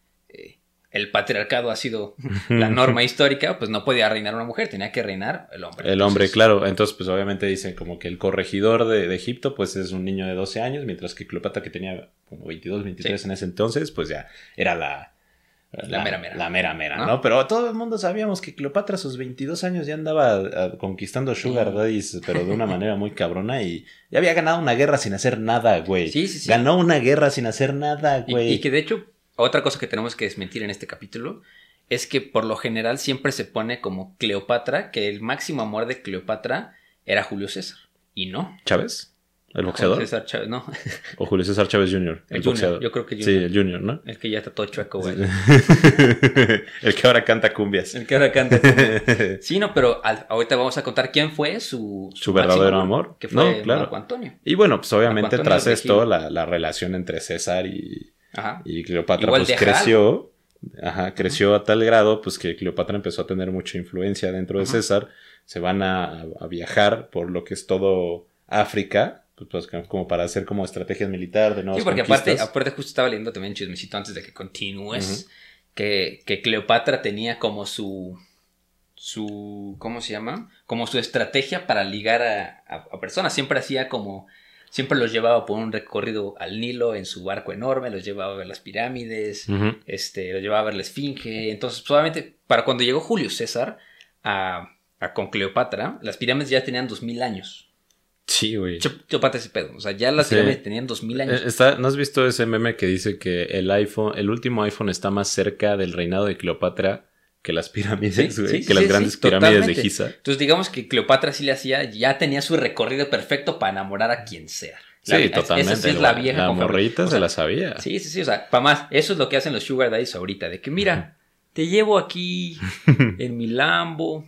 el patriarcado ha sido la norma histórica, pues no podía reinar una mujer, tenía que reinar el hombre. El hombre, claro. Entonces, pues obviamente dicen como que el corregidor de, de Egipto, pues es un niño de 12 años, mientras que Cleopatra, que tenía como 22, 23 Sí. en ese entonces, pues ya era la, La mera mera. La mera mera, ¿No? ¿no? Pero todo el mundo sabíamos que Cleopatra a sus 22 años ya andaba ah, conquistando Sugar. Daddies, pero de una (laughs) manera muy cabrona y ya había ganado una guerra sin hacer nada, güey. Sí, sí, sí. Ganó una guerra sin hacer nada, Y, güey. y que de hecho, otra cosa que tenemos que desmentir en este capítulo es que por lo general siempre se pone como Cleopatra, que el máximo amor de Cleopatra era Julio César. Y no. ¿Chávez? ¿El boxeador? Julio César Chávez, no. (laughs) ¿O Julio César Chávez Jr.? El Junior, yo creo que Sí, Junior. el Junior, ¿no? El que ya está todo chueco, güey. (laughs) el que ahora canta cumbias. El que ahora canta. (laughs) Sí, no, pero al- ahorita vamos a contar quién fue su, Su verdadero amor. Que fue No, claro. Marco Antonio. Y bueno, pues obviamente tras esto, la, la relación entre César y, Ajá. y Cleopatra Igual pues creció. Ajá, creció a tal grado pues que Cleopatra empezó a tener mucha influencia dentro de. César. Se van a, a viajar por lo que es todo África, pues, pues, como para hacer como estrategias militar de nuevas Sí, porque aparte, aparte justo estaba leyendo también chismecito antes de que continúes, que, que Cleopatra tenía como su, su, ¿cómo se llama? Como su estrategia para ligar a, a- a personas. Siempre hacía como, siempre los llevaba por un recorrido al Nilo en su barco enorme, los llevaba a ver las pirámides, este, los llevaba a ver la Esfinge. Entonces, solamente para cuando llegó Julio César a, a con Cleopatra, las pirámides ya tenían dos mil años. Sí, güey. Ch- Cleopatra ese pedo. O sea, ya las Sí. pirámides tenían dos mil años. Eh, está- ¿No has visto ese meme que dice que el iPhone, el último iPhone está más cerca del reinado de Cleopatra que las pirámides, Sí, güey? sí, que sí, las sí, grandes sí, pirámides totalmente. de Giza. Entonces digamos que Cleopatra sí le hacía, ya tenía su recorrido perfecto para enamorar a quien sea. Sí, La- es- totalmente. Esa sí es la vieja La morrita O se la sabía. Sí, sí, sí, o sea, para más, eso es lo que hacen los sugar daddies ahorita, de que mira, te llevo aquí (laughs) en mi Lambo,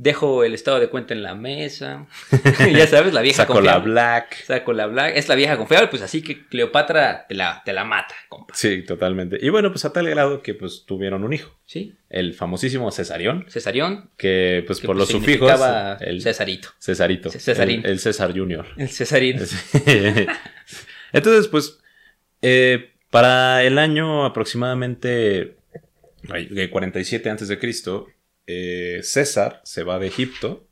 dejo el estado de cuenta en la mesa, (laughs) ya sabes, la vieja Sacó la black. Saco la black, es la vieja confiable, pues así que Cleopatra te la, te la mata, compa. Sí, totalmente. Y bueno, pues a tal grado que pues tuvieron un hijo. ¿Sí? El famosísimo Cesarión. Cesarión, Que pues que por pues, los sufijos. El Cesarito. Cesarito. Cesarín. El, el César Junior. El Cesarín. (laughs) Entonces, pues, eh, para el año aproximadamente ay, de 47 antes de Cristo, eh, César se va de Egipto,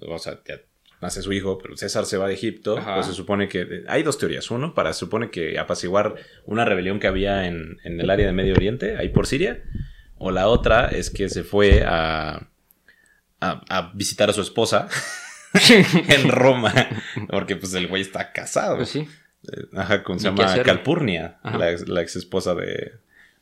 o sea, ya nace su hijo, pero César se va de Egipto, Ajá. pues se supone que hay dos teorías, uno para se supone que apaciguar una rebelión que había en, en el área de Medio Oriente, ahí por Siria, o la otra es que se fue a, a, a visitar a su esposa (laughs) en Roma, porque pues el güey está casado. Pues sí. Eh, Ajá, con, se llama. Calpurnia, Ajá. la, ex- la ex esposa de,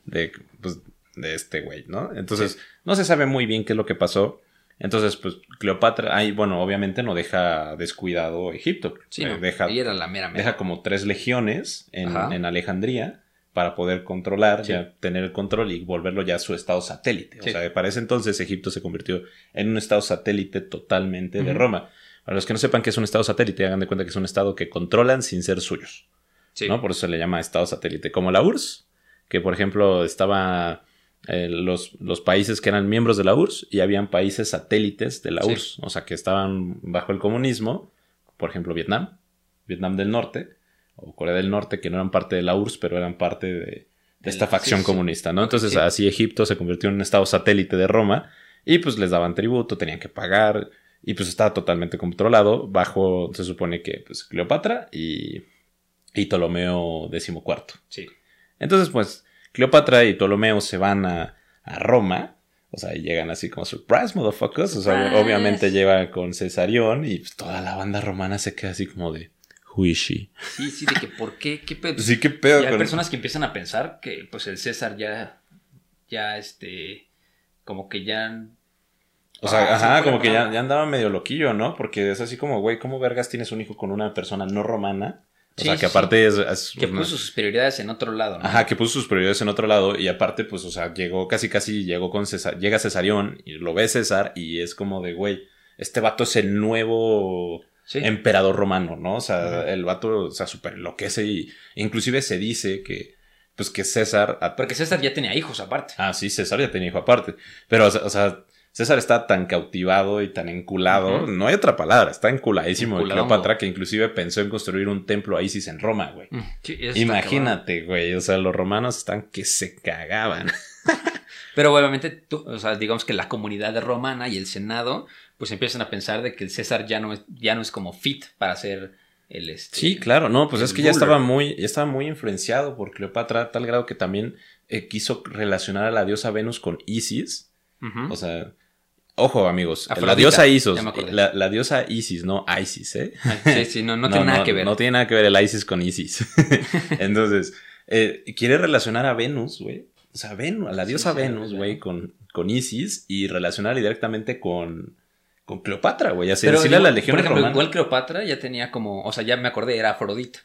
de, pues, de este güey, ¿no? Entonces, no se sabe muy bien qué es lo que pasó. Entonces, pues, Cleopatra, ahí, bueno, obviamente no deja descuidado Egipto. Sí, Eh, no, deja, ella era la mera mera. deja como tres legiones en, en Alejandría para poder controlar, Sí. ya tener el control y volverlo ya su estado satélite. Sí. O sea, para ese entonces Egipto se convirtió en un estado satélite totalmente de. Roma. Para los que no sepan que es un estado satélite, hagan de cuenta que es un estado que controlan sin ser suyos. Sí. ¿no? Por eso se le llama estado satélite. Como la URSS, que por ejemplo estaba eh, los, los países que eran miembros de la URSS y habían países satélites de la Sí. URSS, o sea, que estaban bajo el comunismo, por ejemplo Vietnam, Vietnam del Norte, o Corea del Norte, que no eran parte de la URSS, pero eran parte de, de esta facción sí. comunista, ¿no? Entonces Sí. así Egipto se convirtió en un estado satélite de Roma y pues les daban tributo, tenían que pagar y pues estaba totalmente controlado bajo, se supone que pues Cleopatra y, y Ptolomeo XIV. Sí. Entonces pues Cleopatra y Ptolomeo se van a, a Roma, o sea, y llegan así como surprise, motherfuckers, o sea, obviamente llevan con Cesarión y pues, toda la banda romana se queda así como de, who is she? Sí, sí, de que por qué, qué pedo. Sí, qué pedo Y hay con- personas que empiezan a pensar que pues el César ya, ya este, como que ya... O sea, Ah, ajá, como que ya, ya andaba medio loquillo, ¿no? Porque es así como, güey, ¿cómo vergas tienes un hijo con una persona no romana? O Sí, sea, que aparte es... es Que una- puso sus prioridades en otro lado, ¿no? Ajá, que puso sus prioridades en otro lado y aparte, pues, o sea, llegó casi casi, llegó con César, llega Cesarión y lo ve César y es como de, güey, este vato es el nuevo Sí. emperador romano, ¿no? O sea, el vato, o sea, súper enloquece y inclusive se dice que, pues, que César... Porque César ya tenía hijos aparte. Ah, sí, César ya tenía hijo aparte. Pero, o sea, César está tan cautivado y tan enculado, no hay otra palabra, está enculadísimo de. Cleopatra que inclusive pensó en construir un templo a Isis en Roma, güey. Mm, Imagínate, güey, o sea, los romanos están que se cagaban. (laughs) Pero obviamente, tú, o sea, digamos que la comunidad romana y el Senado, pues empiezan a pensar de que el César ya no es, ya no es como fit para ser el este. Sí, claro, no, pues es que ya estaba muy, ya estaba muy influenciado por Cleopatra a tal grado que también eh, quiso relacionar a la diosa Venus con Isis. O sea, ojo amigos, la diosa Isis, la, la diosa Isis, no Isis, ¿eh? Sí, sí, no, no tiene nada que ver. No tiene nada que ver el ISIS con ISIS. (laughs) (laughs) Entonces, eh, quiere relacionar a Venus, güey. O sea, Venus, a la diosa sí, sí, Venus, sí. güey, con, con Isis y relacionarla directamente con, con Cleopatra, güey. Así decirle a la legión por ejemplo, romana. igual Cleopatra ya tenía como, o sea, ya me acordé, era Afrodita.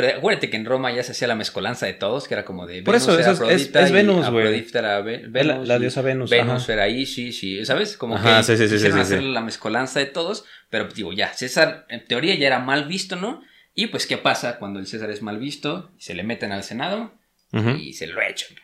Pero acuérdate que en Roma ya se hacía la mezcolanza de todos, que era como de Por Venus eso, era eso es- es- Afrodita es y Venus, güey. Era la- Venus. la diosa Venus, Venus ajá. era Isis, sí, ¿sabes? Como Ajá, que sí, sí, sí, quisieron sí, sí. hacer la mezcolanza de todos, pero digo, ya, César en teoría ya era mal visto, ¿no? Y pues, ¿qué pasa cuando el César es mal visto? Se le meten al Senado y se lo echan.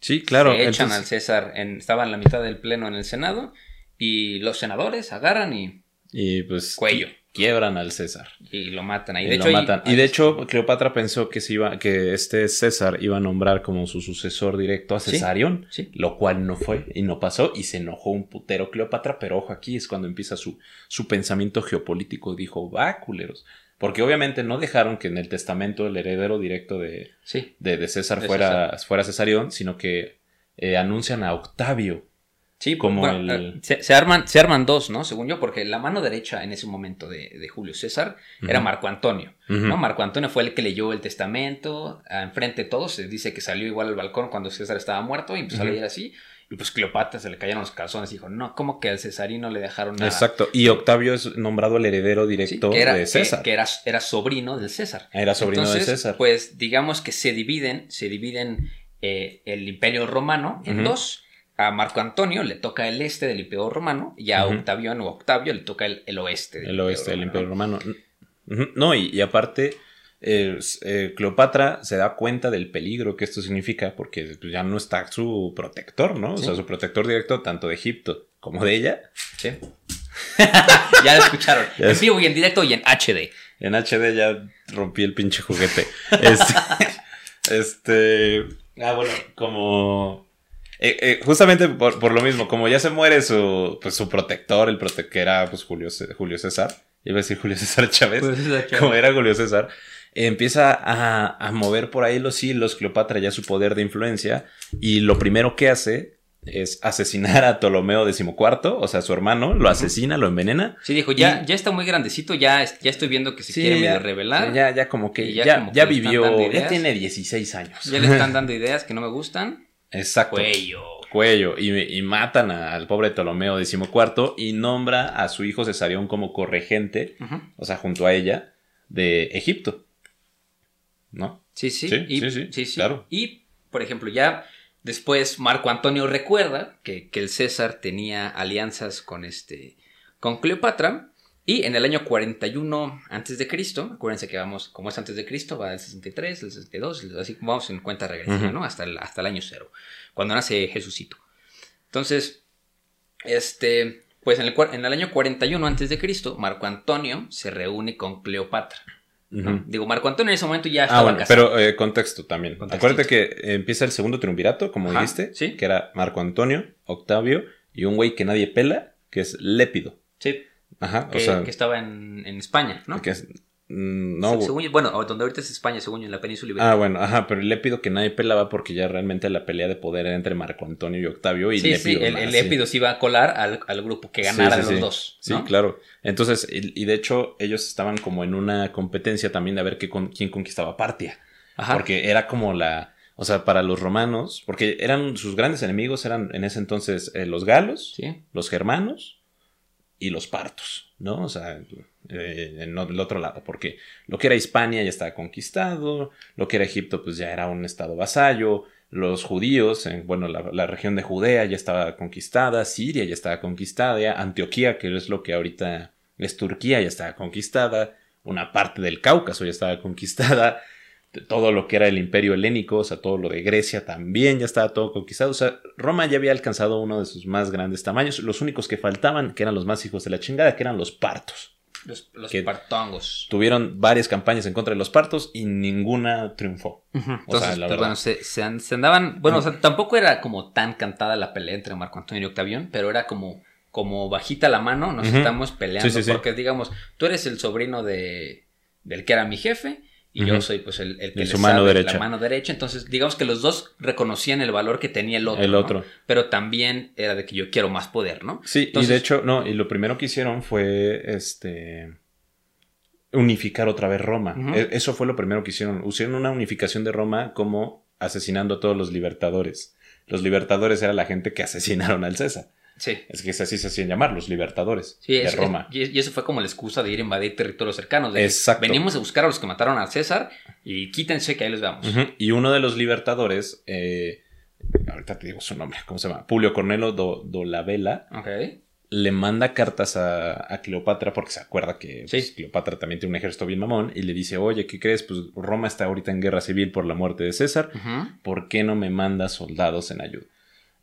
Sí, claro. se echan entonces- al César, en, estaba en la mitad del pleno en el Senado, y los senadores agarran y Y pues Cuello. Quiebran al César. y lo matan ahí. Y De lo hecho, matan. Y de hecho, Cleopatra pensó que se iba, que este César iba a nombrar como su sucesor directo a. Cesarión, Sí. lo cual no fue y no pasó, y se enojó un putero Cleopatra, pero ojo, aquí es cuando empieza su, su pensamiento geopolítico. Dijo, va, culeros. Porque obviamente no dejaron que en el testamento el heredero directo de, Sí. de, de César De fuera, fuera Cesarión, sino que eh, anuncian a Octavio. Sí, Como bueno, el- eh, se, se arman, se arman dos, ¿no? Según yo, porque la mano derecha en ese momento de, de Julio César era. Marco Antonio. ¿no? Marco Antonio fue el que leyó el testamento, a- enfrente de todos, se dice que salió igual al balcón cuando César estaba muerto y empezó a leer así, y pues Cleopatra se le cayeron los calzones y dijo, no, ¿cómo que al cesarino le dejaron nada? Exacto. Y Octavio es nombrado el heredero directo que era, de César. Que, era, era sobrino del César. Era sobrino Entonces, de César. Pues digamos que se dividen, se dividen eh, el imperio romano en dos. A Marco Antonio le toca el este del imperio romano y a. Octaviano o Octavio le toca el, el oeste. del el oeste del Imperio Imperio Romano. No, y, y aparte, eh, eh, Cleopatra se da cuenta del peligro que esto significa porque pues, ya no está su protector, ¿no? O sea, su protector directo tanto de Egipto como de ella. Sí. (laughs) ya lo escucharon. Ya en vivo y en directo y en HD. En HD ya rompí el pinche juguete. (laughs) este, este. Ah, bueno, como. Eh, eh, justamente por, por lo mismo, como ya se muere su, pues, su protector, el prote que era pues, Julio, Julio César, iba a decir Julio César Chávez, como era Julio César, empieza a, a mover por ahí los hilos, Cleopatra ya su poder de influencia, y lo primero que hace es asesinar a Ptolomeo XIV, o sea, su hermano, lo asesina, lo envenena. Sí, dijo, ya, Y- ya está muy grandecito, ya, ya estoy viendo que se Sí, quiere medio revelar. Ya, ya como que ya, ya ya, que vivió, ya tiene 16 años. Ya le están (laughs) dando ideas que no me gustan. Exacto. Cuello. Cuello. Y, y matan a- al pobre Ptolomeo XIV y nombra a su hijo Cesarión como corregente, o sea, junto a ella, de Egipto. ¿No? Sí, sí. Sí, y, sí, sí, claro. Y, por ejemplo, ya después Marco Antonio recuerda que, que el César tenía alianzas con este con Cleopatra. Y en el año 41 antes de Cristo, acuérdense que vamos, como es antes de Cristo, va del 63, el 62, así como vamos en cuenta regresiva. ¿no? Hasta el, hasta el año cero, cuando nace Jesucito. Entonces, este, pues en el, en el año 41 antes de Cristo, Marco Antonio se reúne con Cleopatra. ¿no? Digo, Marco Antonio en ese momento ya Ah, estaba bueno, casado. pero eh, contexto también. Acuérdate que empieza el segundo triunvirato, como Ajá, dijiste, sí. que era Marco Antonio, Octavio y un güey que nadie pela, que es Lépido. Sí, Ajá, que, o sea, que estaba en, en España, ¿no? que es- mm, no, según bueno, donde ahorita es España, según yo, en la península ibérica. Ah, bueno, ajá, pero Lépido que nadie pelaba porque ya realmente la pelea de poder era entre Marco Antonio y Octavio y sí, sí, el, el sí. Lépido se iba a colar al, al grupo que ganara Sí, sí, los sí. dos. Sí, claro. Entonces, y, y de hecho, ellos estaban como en una competencia también de a ver qué con, quién conquistaba Partia. Ajá. Porque era como la. O sea, para los romanos, porque eran sus grandes enemigos, eran en ese entonces eh, los galos, Sí. los germanos y los partos, ¿no? O sea, eh, en el otro lado, porque lo que era Hispania ya estaba conquistado, lo que era Egipto pues ya era un estado vasallo, los judíos, en, bueno, la región de Judea ya estaba conquistada, Siria ya estaba conquistada, Antioquía, que es lo que ahorita es Turquía, ya estaba conquistada, una parte del Cáucaso ya estaba conquistada, todo lo que era el imperio helénico, o sea, todo lo de Grecia también ya estaba todo conquistado. O sea, Roma ya había alcanzado uno de sus más grandes tamaños. Los únicos que faltaban, que eran los más hijos de la chingada, que eran los partos. Los, los Que- partongos. Tuvieron varias campañas en contra de los partos y ninguna triunfó. Entonces, O sea, la verdad. bueno, se, se an- se andaban. Bueno, o sea, tampoco era como tan cantada la pelea entre Marco Antonio y Octavión, pero era como, como bajita la mano, nos estamos peleando. Sí, sí, sí. Porque, digamos, tú eres el sobrino de, del que era mi jefe, y yo soy pues el, el que mano sabe derecha. la mano derecha. Entonces, digamos que los dos reconocían el valor que tenía el otro. El ¿no? otro. Pero también era de que yo quiero más poder, ¿no? Sí, y de hecho, no, y lo primero que hicieron fue este unificar otra vez Roma. E- Eso fue lo primero que hicieron. Hicieron una unificación de Roma como asesinando a todos los libertadores. Los libertadores era la gente que asesinaron al César. Sí. Es que así se hacían llamar, los libertadores Sí, de Roma. es- y, eso fue como la excusa de ir a invadir territorios cercanos. de Exacto. Venimos a buscar a los que mataron a César y quítense que ahí les vamos. Ujú, Y uno de los libertadores, eh, ahorita te digo su nombre, ¿cómo se llama? Publio Cornelo do, Dolabella, Ok. le manda cartas a, a Cleopatra porque se acuerda que Sí. pues, Cleopatra también tiene un ejército bien mamón y le dice, oye, ¿qué crees? Pues Roma está ahorita en guerra civil por la muerte de César. ¿por qué no me manda soldados en ayuda?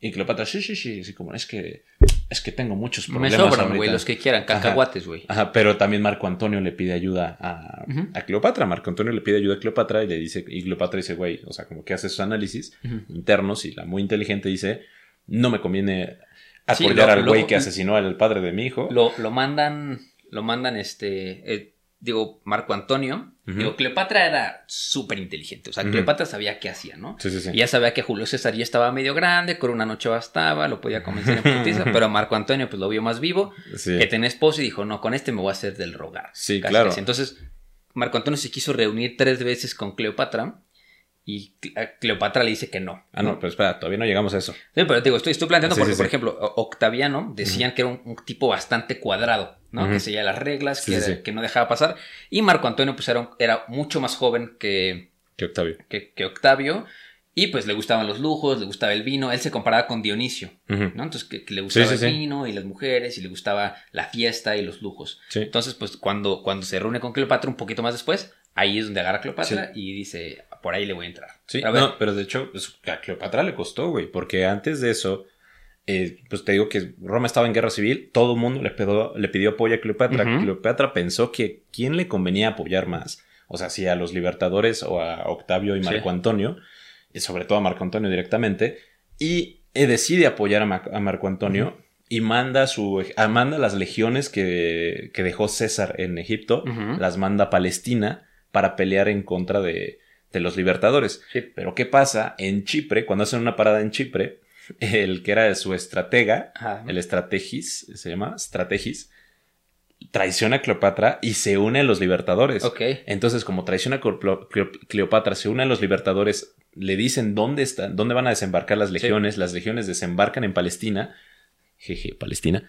Y Cleopatra, sí, sí, sí, así como, es que, es que tengo muchos Me problemas sobran, ahorita". güey, los que quieran, cacahuates, güey. Ajá, pero también Marco Antonio le pide ayuda a, a Cleopatra. Marco Antonio le pide ayuda a Cleopatra y le dice, y Cleopatra dice, güey, o sea, como que hace sus análisis internos y la muy inteligente dice, no me conviene apoyar al güey que asesinó al padre de mi hijo. Lo, lo mandan, lo mandan este, eh, digo, Marco Antonio. Digo, Cleopatra era súper inteligente. O sea. Cleopatra sabía qué hacía, ¿no? Sí, sí, sí. Y ya sabía que Julio César ya estaba medio grande, con una noche bastaba, lo podía convencer en (laughs) putiza, pero Marco Antonio pues lo vio más vivo, que tenía esposo y dijo, no, con este me voy a hacer del rogar. Sí, Casi, claro. casi. Entonces, Marco Antonio se quiso reunir tres veces con Cleopatra y Cleopatra le dice que no. Ah, no, pero espera, todavía no llegamos a eso. Sí, pero te digo, estoy, estoy planteando Sí, porque, sí, por ejemplo, Octaviano decían que era un, un tipo bastante cuadrado, ¿no? Ujú. Que seguía las reglas, que, era- que no dejaba pasar. Y Marco Antonio, pues, era, un- era mucho más joven que, Que Octavio. que, que Octavio. Y pues le gustaban los lujos, le gustaba el vino. Él se comparaba con Dionisio. ¿no? Entonces, que, que le gustaba el vino y las mujeres, y le gustaba la fiesta y los lujos. Entonces, pues, cuando, cuando se reúne con Cleopatra un poquito más después, ahí es donde agarra a Cleopatra y dice, por ahí le voy a entrar. Sí, Pero a ver, no, pero de hecho, pues, a Cleopatra le costó, güey, porque antes de eso, eh, pues te digo que Roma estaba en guerra civil, todo el mundo le pidió, le pidió apoyo a Cleopatra. Cleopatra pensó que quién le convenía apoyar más, o sea, si a los libertadores o a Octavio y Sí. Marco Antonio, y sobre todo a Marco Antonio directamente, y eh, decide apoyar a, Ma- a Marco Antonio. Y manda su ah, manda las legiones que, que dejó César en Egipto, las manda a Palestina para pelear en contra de, de los libertadores. Sí. Pero ¿qué pasa? En Chipre, cuando hacen una parada en Chipre, el que era su estratega, Ajá. el estrategis, se llama strategis, traiciona a Cleopatra y se une a los libertadores. Ok. Entonces, como traiciona a Cleo- Cleo- Cleopatra, se une a los libertadores, le dicen dónde están, dónde van a desembarcar las legiones, las legiones desembarcan en Palestina. Jeje, Palestina.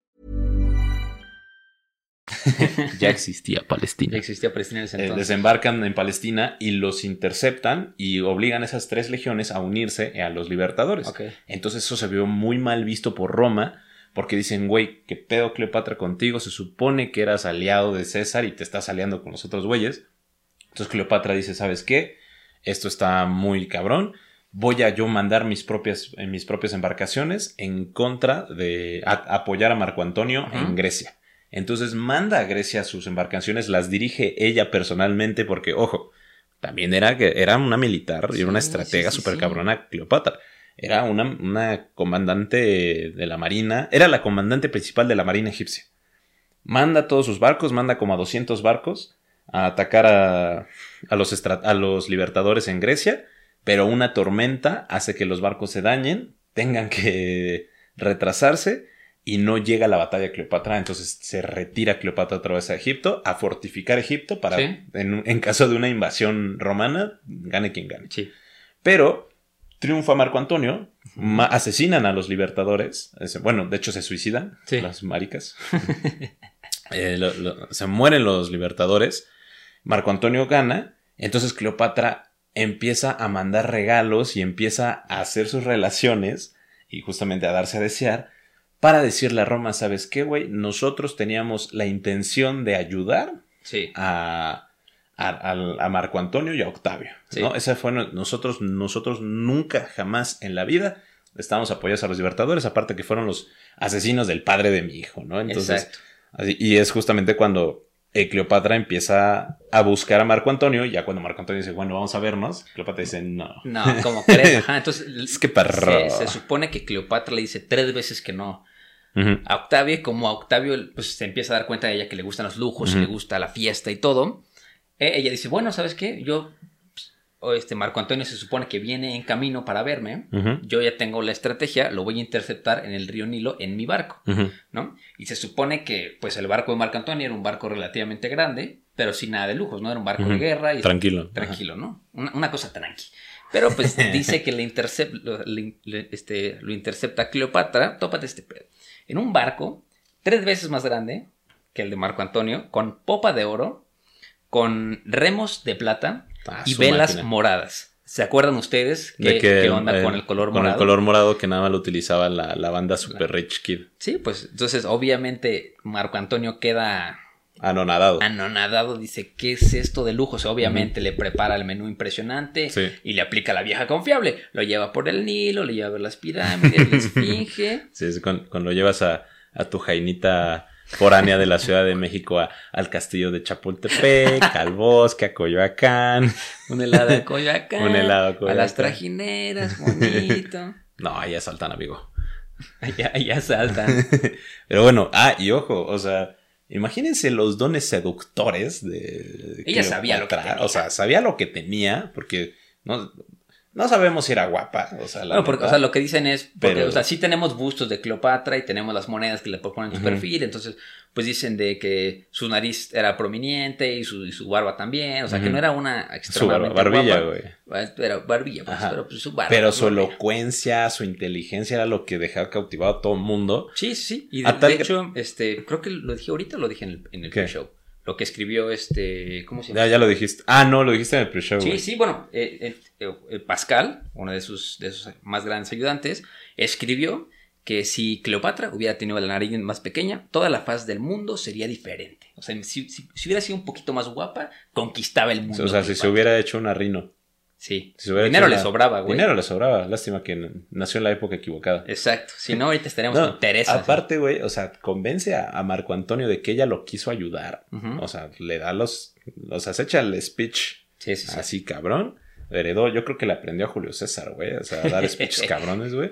(laughs) Ya existía Ya Palestina. existía Palestina en ese Eh, desembarcan en Palestina y los interceptan y obligan a esas tres legiones a unirse a los libertadores. Entonces eso se vio muy mal visto por Roma porque dicen, güey, ¿qué pedo Cleopatra contigo? Se supone que eras aliado de César y te estás aliando con los otros güeyes. Entonces Cleopatra dice, ¿sabes qué? Esto está muy cabrón. Voy a yo mandar mis propias, mis propias embarcaciones en contra de a- apoyar a Marco Antonio en Grecia. Entonces manda a Grecia sus embarcaciones, las dirige ella personalmente porque, ojo, también era, que era una militar y Sí, una estratega súper sí. cabrona Cleopatra. Era una, una comandante de la marina, era la comandante principal de la marina egipcia. Manda todos sus barcos, manda como a 200 barcos a atacar a, a los, a los libertadores en Grecia, pero una tormenta hace que los barcos se dañen, tengan que retrasarse y no llega la batalla de Cleopatra, entonces se retira Cleopatra otra vez a Egipto, a fortificar Egipto para, Sí. en, en caso de una invasión romana, gane quien gane. Sí. Pero triunfa Marco Antonio, ma- asesinan a los libertadores, bueno, de hecho se suicidan, Sí. las maricas. (laughs) Eh, lo- lo- se mueren los libertadores, Marco Antonio gana, entonces Cleopatra empieza a mandar regalos y empieza a hacer sus relaciones y justamente a darse a desear para decirle a Roma, ¿sabes qué, güey? Nosotros teníamos la intención de ayudar Sí. a, a, Marco Antonio y a Octavio. Sí. ¿no? Esa fue no- nosotros, nosotros nunca jamás en la vida estábamos apoyados a los libertadores, aparte que fueron los asesinos del padre de mi hijo, ¿no? Entonces, Exacto. así- y es justamente cuando eh, Cleopatra empieza a buscar a Marco Antonio, y ya cuando Marco Antonio dice, bueno, vamos a vernos, Cleopatra dice, no. No, como crees. Ajá, (laughs) entonces. Es que perro. Se, se supone que Cleopatra le dice tres veces que no A Octavio, y como a Octavio pues, se empieza a dar cuenta de ella que le gustan los lujos, Ujú. le gusta la fiesta y todo, eh, ella dice, bueno, ¿sabes qué? Yo, pues, este Marco Antonio se supone que viene en camino para verme, yo ya tengo la estrategia, lo voy a interceptar en el río Nilo en mi barco. ¿no? Y se supone que pues el barco de Marco Antonio era un barco relativamente grande, pero sin nada de lujos, ¿no? Era un barco de guerra y Tranquilo. tranquilo, ¿no? Una, una cosa tranqui. Pero pues dice que le, intercep- lo, le- le- este, lo intercepta Cleopatra, tópate este pedo, en un barco tres veces más grande que el de Marco Antonio, con popa de oro, con remos de plata Ah, y velas máquina. moradas. ¿Se acuerdan ustedes qué, De que, qué onda eh, con el color con morado? el color morado que nada más lo utilizaba la, la banda Super Rich Kid. Sí, pues entonces obviamente Marco Antonio queda Anonadado. anonadado, dice, ¿qué es esto de lujo? O sea, obviamente le prepara el menú impresionante Sí. y le aplica la vieja confiable. Lo lleva por el Nilo, le lleva a ver las pirámides, la esfinge. (laughs) Sí, es cuando, cuando lo llevas a, a tu jainita foránea de la Ciudad de México a- al castillo de Chapultepec, (laughs) al bosque, a Coyoacán. Un helado de Coyoacán. (laughs) Un helado A Coyoacán. las trajineras, bonito. No, ahí saltan, amigo. Allá, allá saltan. Pero bueno, ah, y ojo, o sea, imagínense los dones seductores de. Ella sabía lo que tenía. O sea, sabía lo que tenía, porque no, no sabemos si era guapa. O sea, la Bueno, porque, o sea, lo que dicen es, porque, Pero- o sea, sí tenemos bustos de Cleopatra y tenemos las monedas que le proponen en su perfil, entonces, pues dicen de que su nariz era prominente y su, y su barba también, o sea, que no era una Su bar- extremadamente barbilla, güey. Pero barbilla, pues, pero pues, su barba. Pero su barbilla. elocuencia, su inteligencia era lo que dejaba cautivado a todo el mundo. Sí, sí. Y de, que- hecho, este, creo que lo dije ahorita lo dije en el, en el ¿Qué? Lo que escribió este, ¿cómo se llama? Ya, ya lo dijiste. Ah, no, lo dijiste en el pre-show. Sí, sí, bueno, eh, eh, eh, Pascal, uno de sus, de sus más grandes ayudantes, escribió que si Cleopatra hubiera tenido la nariz más pequeña, toda la faz del mundo sería diferente. O sea, si, si- si hubiera sido un poquito más guapa, conquistaba el mundo. O sea, si se hubiera hecho una rino. Sí. Si Dinero le sobraba, güey. Dinero le sobraba. Lástima que nació en la época equivocada. Exacto. Si no, ahorita estaríamos No, con Teresa. aparte, güey, o sea, convence a, a Marco Antonio de que ella lo quiso ayudar. O sea, le da los. O sea, se echa el speech Sí, sí, sí. así, cabrón. Heredó, yo creo que le aprendió a Julio César, güey. O sea, a dar speeches (laughs) cabrones, güey.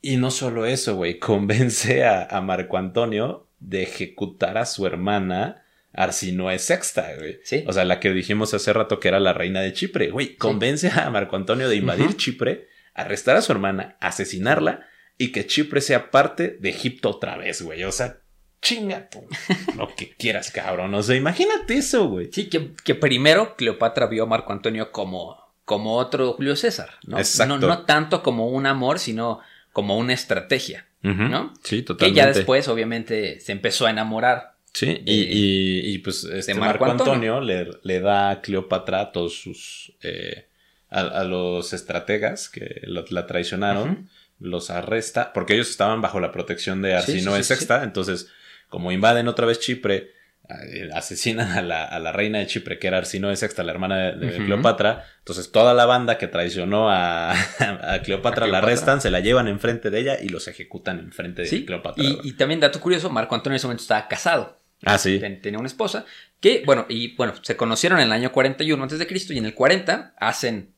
Y no solo eso, güey. Convence a, a Marco Antonio de ejecutar a su hermana Arsinoe Sexta, güey. Sí. O sea, la que dijimos hace rato que era la reina de Chipre, güey. Convence a Marco Antonio de invadir. Chipre, arrestar a su hermana, asesinarla y que Chipre sea parte de Egipto otra vez, güey. O sea, chinga tú. (laughs) lo que quieras, cabrón. O sea, imagínate eso, güey. Sí, que, que primero Cleopatra vio a Marco Antonio como, como otro Julio César, ¿no? Exacto. No, no tanto como un amor, sino como una estrategia. ¿no? Sí, Que totalmente. ya después, obviamente, se empezó a enamorar. Sí, de- y, y- y, pues este Marco, Marco Antonio, le, le da a Cleopatra a todos sus. eh, a, a los estrategas que lo- la traicionaron, los arresta, porque ellos estaban bajo la protección de Sí, sí, Arsinoe sí. Sexta, entonces, como invaden otra vez Chipre, eh, asesinan a la, a la reina de Chipre, que era Arsinoe Sexta, la hermana de. Cleopatra, entonces toda la banda que traicionó a, (laughs) a Cleopatra A la Cleopatra. arrestan, se la llevan enfrente de ella y los ejecutan enfrente de. Cleopatra. Y, y también, dato curioso, Marco Antonio en ese momento estaba casado. Ah, sí. Ten- Tenía una esposa. Que, bueno, y bueno, se conocieron en el año 41 antes de Cristo y en el 40 hacen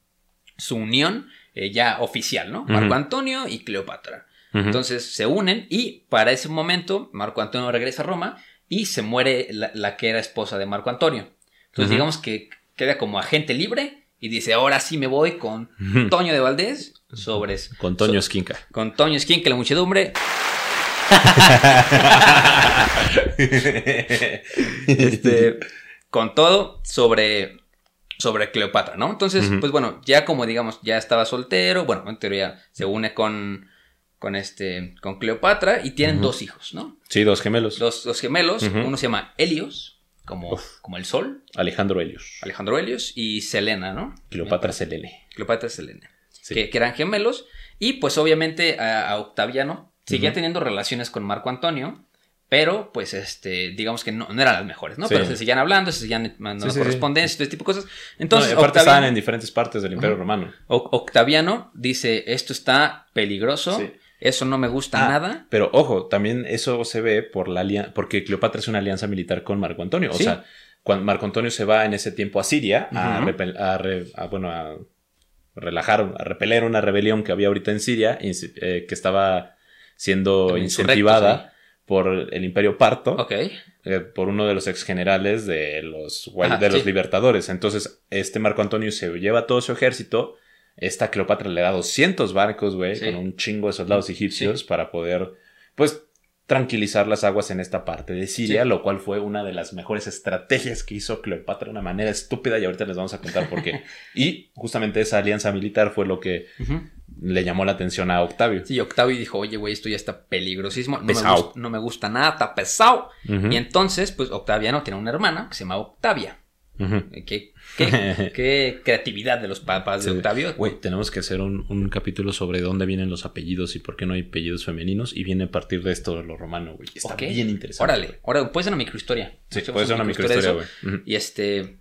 su unión eh, ya oficial, ¿no? Marco. Antonio y Cleopatra. Entonces se unen y para ese momento Marco Antonio regresa a Roma y se muere la, la que era esposa de Marco Antonio. Entonces digamos que queda como agente libre y dice, ahora sí me voy con. (laughs) Toño de Valdés sobres. Con Toño so- Esquinca. con Toño que la muchedumbre. Este, con todo sobre, sobre Cleopatra, ¿no? Entonces, pues bueno, ya como digamos, ya estaba soltero, bueno, en teoría se une con, con este, con Cleopatra y tienen dos hijos, ¿no? Sí, dos gemelos. Dos, dos gemelos, uno se llama Helios, como, Uf. como el sol, Alejandro Helios. Alejandro Helios, y Selena, ¿no? Cleopatra Selene. Cleopatra. Sí. que, que eran gemelos. Y pues obviamente a, a Octaviano seguía teniendo relaciones con Marco Antonio, Pero, pues, este, digamos que no, no eran las mejores, ¿no? Sí. Pero se seguían hablando, se seguían mandando Sí, sí, sí. correspondencia, todo este tipo de cosas. No, Entonces, y aparte estaban en diferentes partes del Imperio. Romano. O- Octaviano dice, esto está peligroso, eso no me gusta Ah, nada. Pero ojo, también eso se ve por la alianza, porque Cleopatra es una alianza militar con Marco Antonio. O sea, cuando Marco Antonio se va en ese tiempo a Siria a, re- a, bueno, a relajar, a repeler una rebelión que había ahorita en Siria, eh, que estaba siendo incentivada por el Imperio Parto, eh, por uno de los ex generales de los, Ajá, de los libertadores. Entonces, este Marco Antonio se lleva todo su ejército. Esta Cleopatra le da 200 barcos, güey, Sí. con un chingo de soldados egipcios para poder, pues, tranquilizar las aguas en esta parte de Siria, lo cual fue una de las mejores estrategias que hizo Cleopatra de una manera estúpida y ahorita les vamos a contar por qué. (laughs) y justamente esa alianza militar fue lo que. Le llamó la atención a Octavio. Sí, Octavio dijo, oye, güey, esto ya está peligrosísimo, no me, Pesado. gusta, no me gusta nada, está pesado. Y entonces, pues Octaviano tiene una hermana que se llama Octavia. Eh, ¿Qué, qué, (laughs) qué creatividad de los papas de Sí. Octavio. Güey, tenemos que hacer un, un capítulo sobre dónde vienen los apellidos y por qué no hay apellidos femeninos. Y viene a partir de esto de lo romano, güey. Está bien interesante. Órale, ahora puede ser una microhistoria. Sí, puede ser una microhistoria, güey. Y este.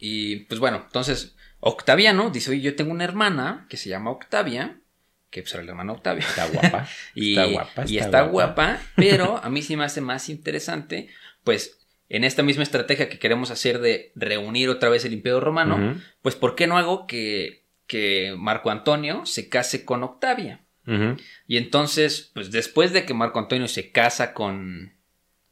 Y pues bueno, entonces Octaviano dice: Oye, yo tengo una hermana que se llama Octavia. Que pues era la hermana Octavia. Está guapa. (laughs) Y Está guapa, y está está guapa. guapa, pero (laughs) a mí sí me hace más interesante, pues en esta misma estrategia que queremos hacer de reunir otra vez el Imperio Romano, pues ¿por qué no hago que, que Marco Antonio se case con Octavia? Y entonces, pues después de que Marco Antonio se casa con,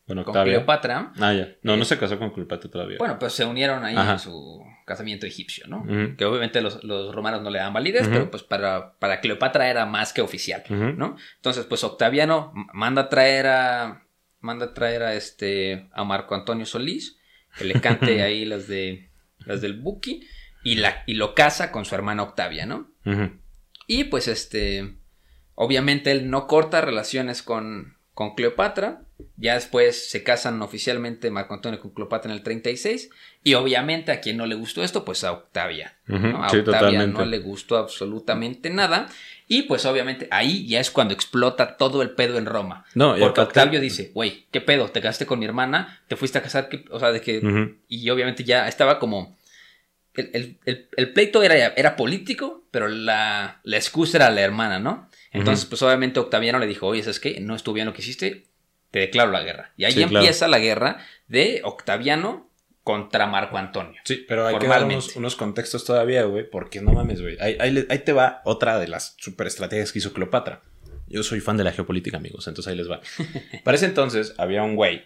Bueno, con. Cleopatra, Ah, ya. No, no Eh, se casó con Cleopatra todavía. bueno, pues se unieron ahí Ajá. en su casamiento egipcio, ¿no? Que obviamente los, los romanos no le dan validez, pero pues para, para Cleopatra era más que oficial. ¿no? Entonces, pues Octaviano manda a traer a. Manda a traer a este. a Marco Antonio Solís. Que le cante (laughs) ahí las de. las del Buki. Y, la, y lo casa con su hermana Octavia, ¿no? Y pues este. Obviamente él no corta relaciones con, con Cleopatra. Ya después se casan oficialmente Marco Antonio con Cleopatra en el 36. Y obviamente a quien no le gustó esto, pues a Octavia. A sí, Octavia totalmente. no le gustó absolutamente nada. Y pues obviamente ahí ya es cuando explota todo el pedo en Roma. No, Porque aparte- Octavio dice, güey, ¿qué pedo? ¿Te casaste con mi hermana? ¿Te fuiste a casar? ¿Qué- O sea, de que... Ujú. Y obviamente ya estaba como... El, el- el- el pleito era, era político, pero la, la excusa era la hermana, ¿no? Entonces, pues obviamente Octaviano le dijo, oye, ¿sabes qué? No estuvo bien lo que hiciste, te declaro la guerra. Y ahí Sí, claro. empieza la guerra de Octaviano contra Marco Antonio. Sí, pero hay que dar unos, unos contextos todavía, güey, porque no mames, güey. Ahí, ahí te va otra de las super estrategias que hizo Cleopatra. Yo soy fan de la geopolítica, amigos, entonces ahí les va. (laughs) Para ese entonces había un güey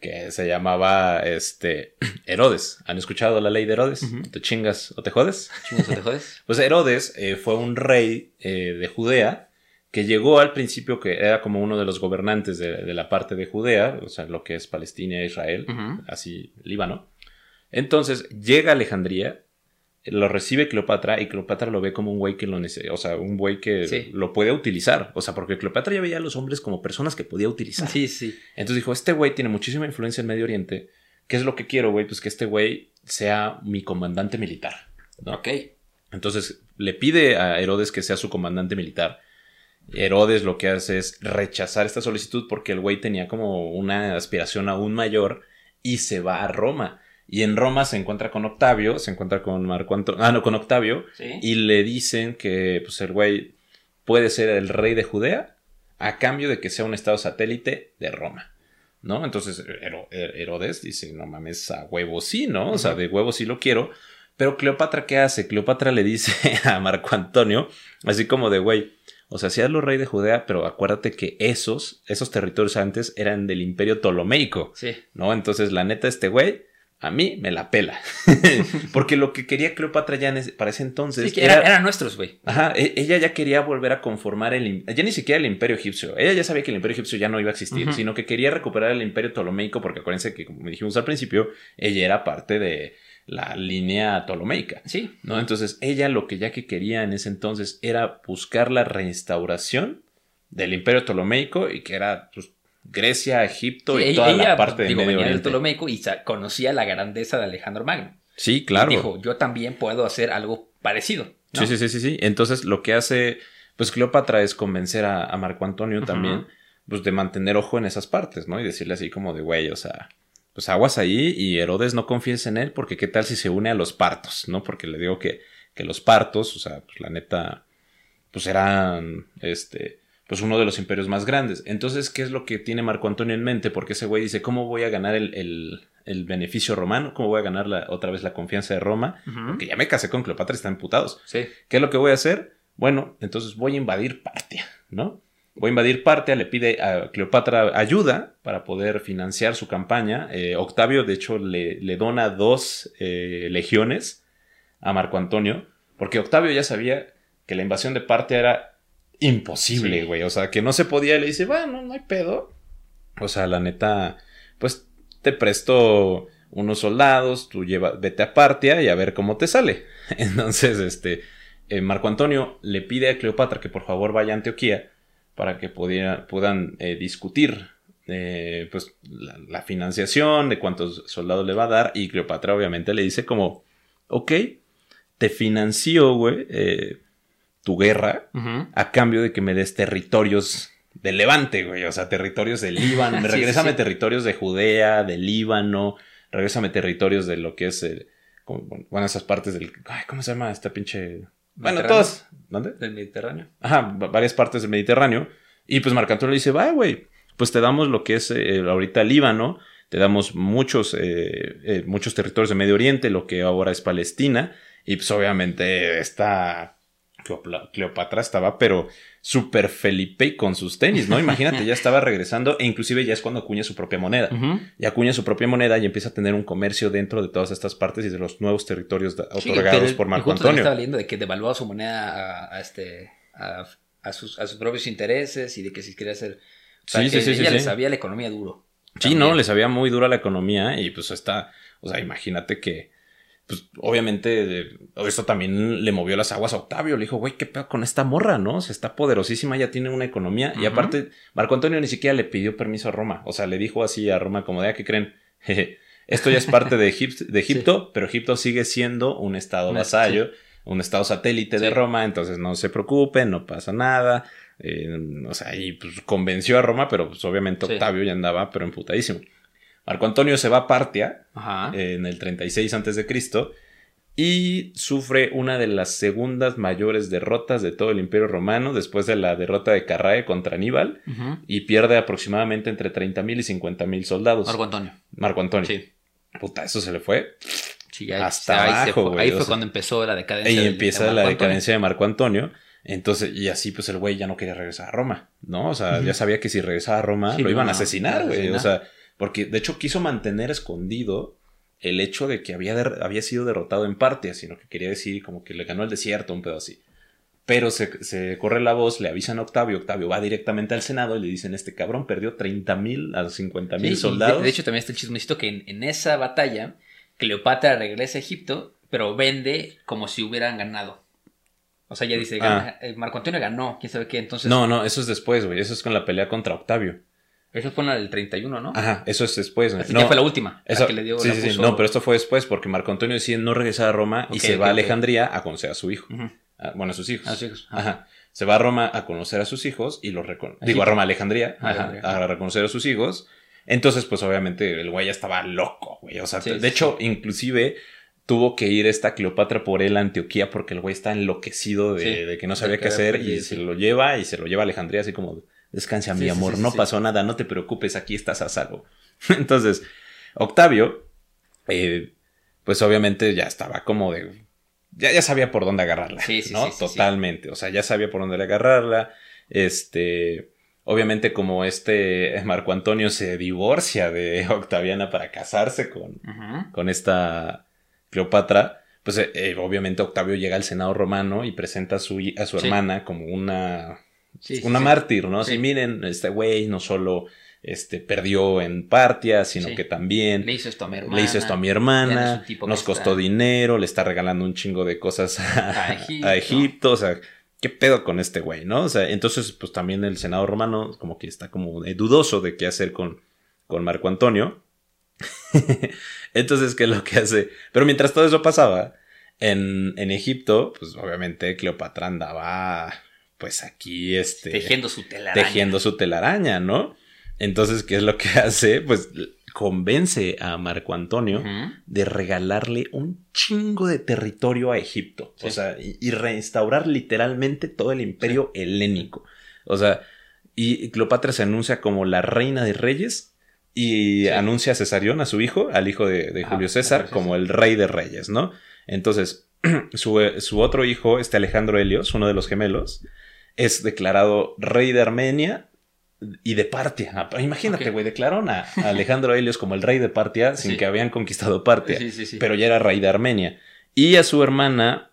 que se llamaba este (clears throat) Herodes. ¿Han escuchado la ley de Herodes? ¿Te chingas o te jodes? Chingas, ¿te jodes? (laughs) Pues Herodes eh, fue un rey eh, de Judea que llegó al principio que era como uno de los gobernantes de, de la parte de Judea, o sea, lo que es Palestina e Israel, así Líbano. Entonces llega a Alejandría, lo recibe Cleopatra y Cleopatra lo ve como un güey que lo necesita, o sea, un güey que Sí. lo puede utilizar, o sea, porque Cleopatra ya veía a los hombres como personas que podía utilizar. Sí, sí. Entonces dijo, este güey tiene muchísima influencia en Medio Oriente, ¿qué es lo que quiero, güey? Pues que este güey sea mi comandante militar. ¿no? Ok. Entonces le pide a Herodes que sea su comandante militar. Herodes lo que hace es rechazar esta solicitud porque el güey tenía como una aspiración aún mayor y se va a Roma. Y en Roma se encuentra con Octavio, se encuentra con Marco Antonio, ah, no, con Octavio, Sí. y le dicen que pues el güey puede ser el rey de Judea a cambio de que sea un estado satélite de Roma. ¿No? Entonces Hero- Herodes dice, no mames, a huevo sí, ¿no? O sea, de huevo sí lo quiero. Pero Cleopatra, ¿qué hace? Cleopatra le dice (laughs) a Marco Antonio, así como de, güey, o sea, sí hazlo rey de Judea, pero acuérdate que esos, esos territorios antes eran del imperio ptolomeico, Sí. ¿no? Entonces, la neta, este güey, a mí me la pela. (laughs) Porque lo que quería Cleopatra ya para ese entonces Sí, que era- eran nuestros, güey. Ajá, e- ella ya quería volver a conformar el... Ya ni siquiera el imperio egipcio. Ella ya sabía que el imperio egipcio ya no iba a existir, sino que quería recuperar el imperio ptolomeico, porque acuérdense que, como dijimos al principio, ella era parte de la línea ptolomeica. Sí. ¿no? Entonces, ella lo que ya que quería en ese entonces era buscar la restauración del imperio ptolomeico y que era pues, Grecia, Egipto Sí, y ella- toda la parte de digo, Medio venía del Oriente. Ptolomeico y conocía la grandeza de Alejandro Magno. Sí, claro. Dijo, yo también puedo hacer algo parecido. ¿no? Sí, sí, sí, sí, sí. Entonces lo que hace, pues Cleopatra es convencer a, a Marco Antonio también pues de mantener ojo en esas partes, ¿no? Y decirle así como de, güey, o sea, pues aguas ahí y Herodes no confíes en él porque qué tal si se une a los partos, ¿no? Porque le digo que, que los partos, o sea, pues la neta, pues eran, este, pues uno de los imperios más grandes. Entonces, ¿qué es lo que tiene Marco Antonio en mente? Porque ese güey dice, ¿cómo voy a ganar el, el, el beneficio romano? ¿Cómo voy a ganar la, otra vez la confianza de Roma? Ujú. Porque ya me casé con Cleopatra y están emputados. Sí. ¿Qué es lo que voy a hacer? Bueno, entonces voy a invadir Partia, ¿no? Voy a invadir Partia, le pide a Cleopatra ayuda para poder financiar su campaña. Eh, Octavio, de hecho, le, le dona dos eh, legiones a Marco Antonio, porque Octavio ya sabía que la invasión de Partia era imposible, Sí. güey. O sea, que no se podía. Y le dice, bueno, no hay pedo. O sea, la neta, pues te presto unos soldados, tú lleva, vete a Partia y a ver cómo te sale. (laughs) Entonces, este, eh, Marco Antonio le pide a Cleopatra que por favor vaya a Antioquía para que pudiera- puedan eh, discutir eh, pues, la, la financiación, de cuántos soldados le va a dar. Y Cleopatra obviamente le dice como, ok, te financio, güey, eh, tu guerra a cambio de que me des territorios del Levante, güey. O sea, territorios del Líbano. (laughs) Sí, sí. territorios de Judea, del Líbano. Regrésame territorios de lo que es. como- bueno, esas partes del. Ay, ¿cómo se llama esta pinche.? Bueno, todas. ¿Dónde? Del Mediterráneo. Ajá, va- varias partes del Mediterráneo. Y pues Marco Antonio le dice, va, güey, pues te damos lo que es eh, ahorita Líbano, te damos muchos, eh, eh, muchos territorios de Medio Oriente, lo que ahora es Palestina. Y pues obviamente Cleopla- Cleopatra estaba, pero súper Felipe y con sus tenis, ¿no? Imagínate, ya estaba regresando e inclusive ya es cuando acuña su propia moneda. Ujú. Y acuña su propia moneda y empieza a tener un comercio dentro de todas estas partes y de los nuevos territorios Sí, otorgados por Marco justo Antonio. estaba leyendo de que devaluaba su moneda a, a este a, a sus, a sus propios intereses y de que si quería hacer o sea, Sí, que sí, sí, sí, ella le sí. sabía la economía duro. Sí, También. no, le sabía muy dura la economía y pues está, o sea, imagínate que, pues obviamente esto también le movió las aguas a Octavio, le dijo, güey, qué pedo con esta morra, ¿no? O sea, está poderosísima, ya tiene una economía y aparte, Marco Antonio ni siquiera le pidió permiso a Roma, o sea, le dijo así a Roma como de, "Ah, ¿qué creen? (laughs) Jeje, Esto ya es parte de, Egip- de Egipto, pero Egipto sigue siendo un estado vasallo, un estado satélite de. Roma, entonces no se preocupen, no pasa nada. Eh, o sea, y pues convenció a Roma, pero pues obviamente. Octavio ya andaba, pero emputadísimo. Marco Antonio se va a Partia Ajá. en el 36 a.C. y sufre una de las segundas mayores derrotas de todo el Imperio Romano después de la derrota de Carrae contra Aníbal y pierde aproximadamente entre 30.000 y 50.000 soldados. Marco Antonio. Marco Antonio. Sí. Puta, eso se le fue. Sí, ahí, Hasta ahí abajo, fue, ahí o fue sea, cuando empezó la decadencia. Y del- empieza de la decadencia de Marco Antonio. Entonces, y así pues el güey ya no quería regresar a Roma, ¿no? O sea, ya sabía que si regresaba a Roma Sí, lo iban no, a asesinar, güey. O sea, porque de hecho quiso mantener escondido el hecho de que había, había sido derrotado en parte, sino que quería decir como que le ganó el desierto, un pedo así. Pero se, se corre la voz, le avisan a Octavio, Octavio va directamente al Senado y le dicen, este cabrón perdió 30 mil a 50 Sí, mil soldados. De, de hecho, también está el chismecito que en, en esa batalla, Cleopatra regresa a Egipto, pero vende como si hubieran ganado. O sea, ella dice, Ah. eh, Marco Antonio ganó, quién sabe qué. Entonces, no, no, eso es después, güey. Eso es con la pelea contra Octavio. Eso fue en la del 31, ¿no? Ajá, eso es después. Así No, que fue la última. la Eso- que le dio, sí, la sí, sí. puso- No, pero esto fue después porque Marco Antonio decide no regresar a Roma y se va a. Alejandría a conocer a su hijo. Ah, bueno, a sus hijos. A sus hijos. Ajá. Se va a Roma a conocer a sus hijos y los reconoce. Digo, a Roma, a Alejandría, A ajá, Alejandría. a reconocer a sus hijos. Entonces, pues obviamente el güey ya estaba loco, güey. O sea, Sí, de hecho, inclusive tuvo que ir esta Cleopatra por él a Antioquía porque el güey está enloquecido de, de que no sabía qué hacer y se lo lleva y se lo lleva a Alejandría así como descansa Sí, mi amor, sí, no pasó nada, no te preocupes, aquí estás a salvo. (laughs) Entonces, Octavio, eh, pues obviamente ya estaba como de... Ya, ya sabía por dónde agarrarla, Sí, sí, ¿no? Totalmente. O sea, ya sabía por dónde agarrarla. Este... Obviamente como este Marco Antonio se divorcia de (laughs) Octaviana para casarse con, con esta Cleopatra, pues eh, obviamente Octavio llega al Senado romano y presenta a su, a su Sí. hermana como una, Sí, una sí. mártir, ¿no? Así, Sí. miren, este güey no solo este, perdió en Partia, sino Sí. que también Le hizo esto a mi hermana. a mi no nos está- costó dinero, le está regalando un chingo de cosas a, A Egipto. a Egipto, o sea, ¿qué pedo con este güey, no? O sea, entonces, pues también el Senado romano como que está como eh, dudoso de qué hacer con, con Marco Antonio. (laughs) entonces, ¿qué es lo que hace? Pero mientras todo eso pasaba, en, en Egipto, pues obviamente Cleopatra andaba pues aquí este... Tejiendo su telaraña. Tejiendo su telaraña, ¿no? Entonces, ¿qué es lo que (laughs) hace? Pues convence a Marco Antonio de regalarle un chingo de territorio a Egipto. Sí. O sea, y, y reinstaurar literalmente todo el imperio helénico. O sea, y Cleopatra se anuncia como la reina de reyes y Sí. anuncia a Cesarión, a su hijo, al hijo de, de Ah, Julio a César, Julio César. como el rey de reyes, ¿no? Entonces, (clears throat) su, su otro hijo, este Alejandro Helios, uno de los gemelos, es declarado rey de Armenia y de Partia. Ah, Imagínate, güey, declararon a, Alejandro Helios como el rey de Partia sin Sí. que habían conquistado Partia, Sí, sí, sí. pero ya era rey de Armenia. Y a su hermana,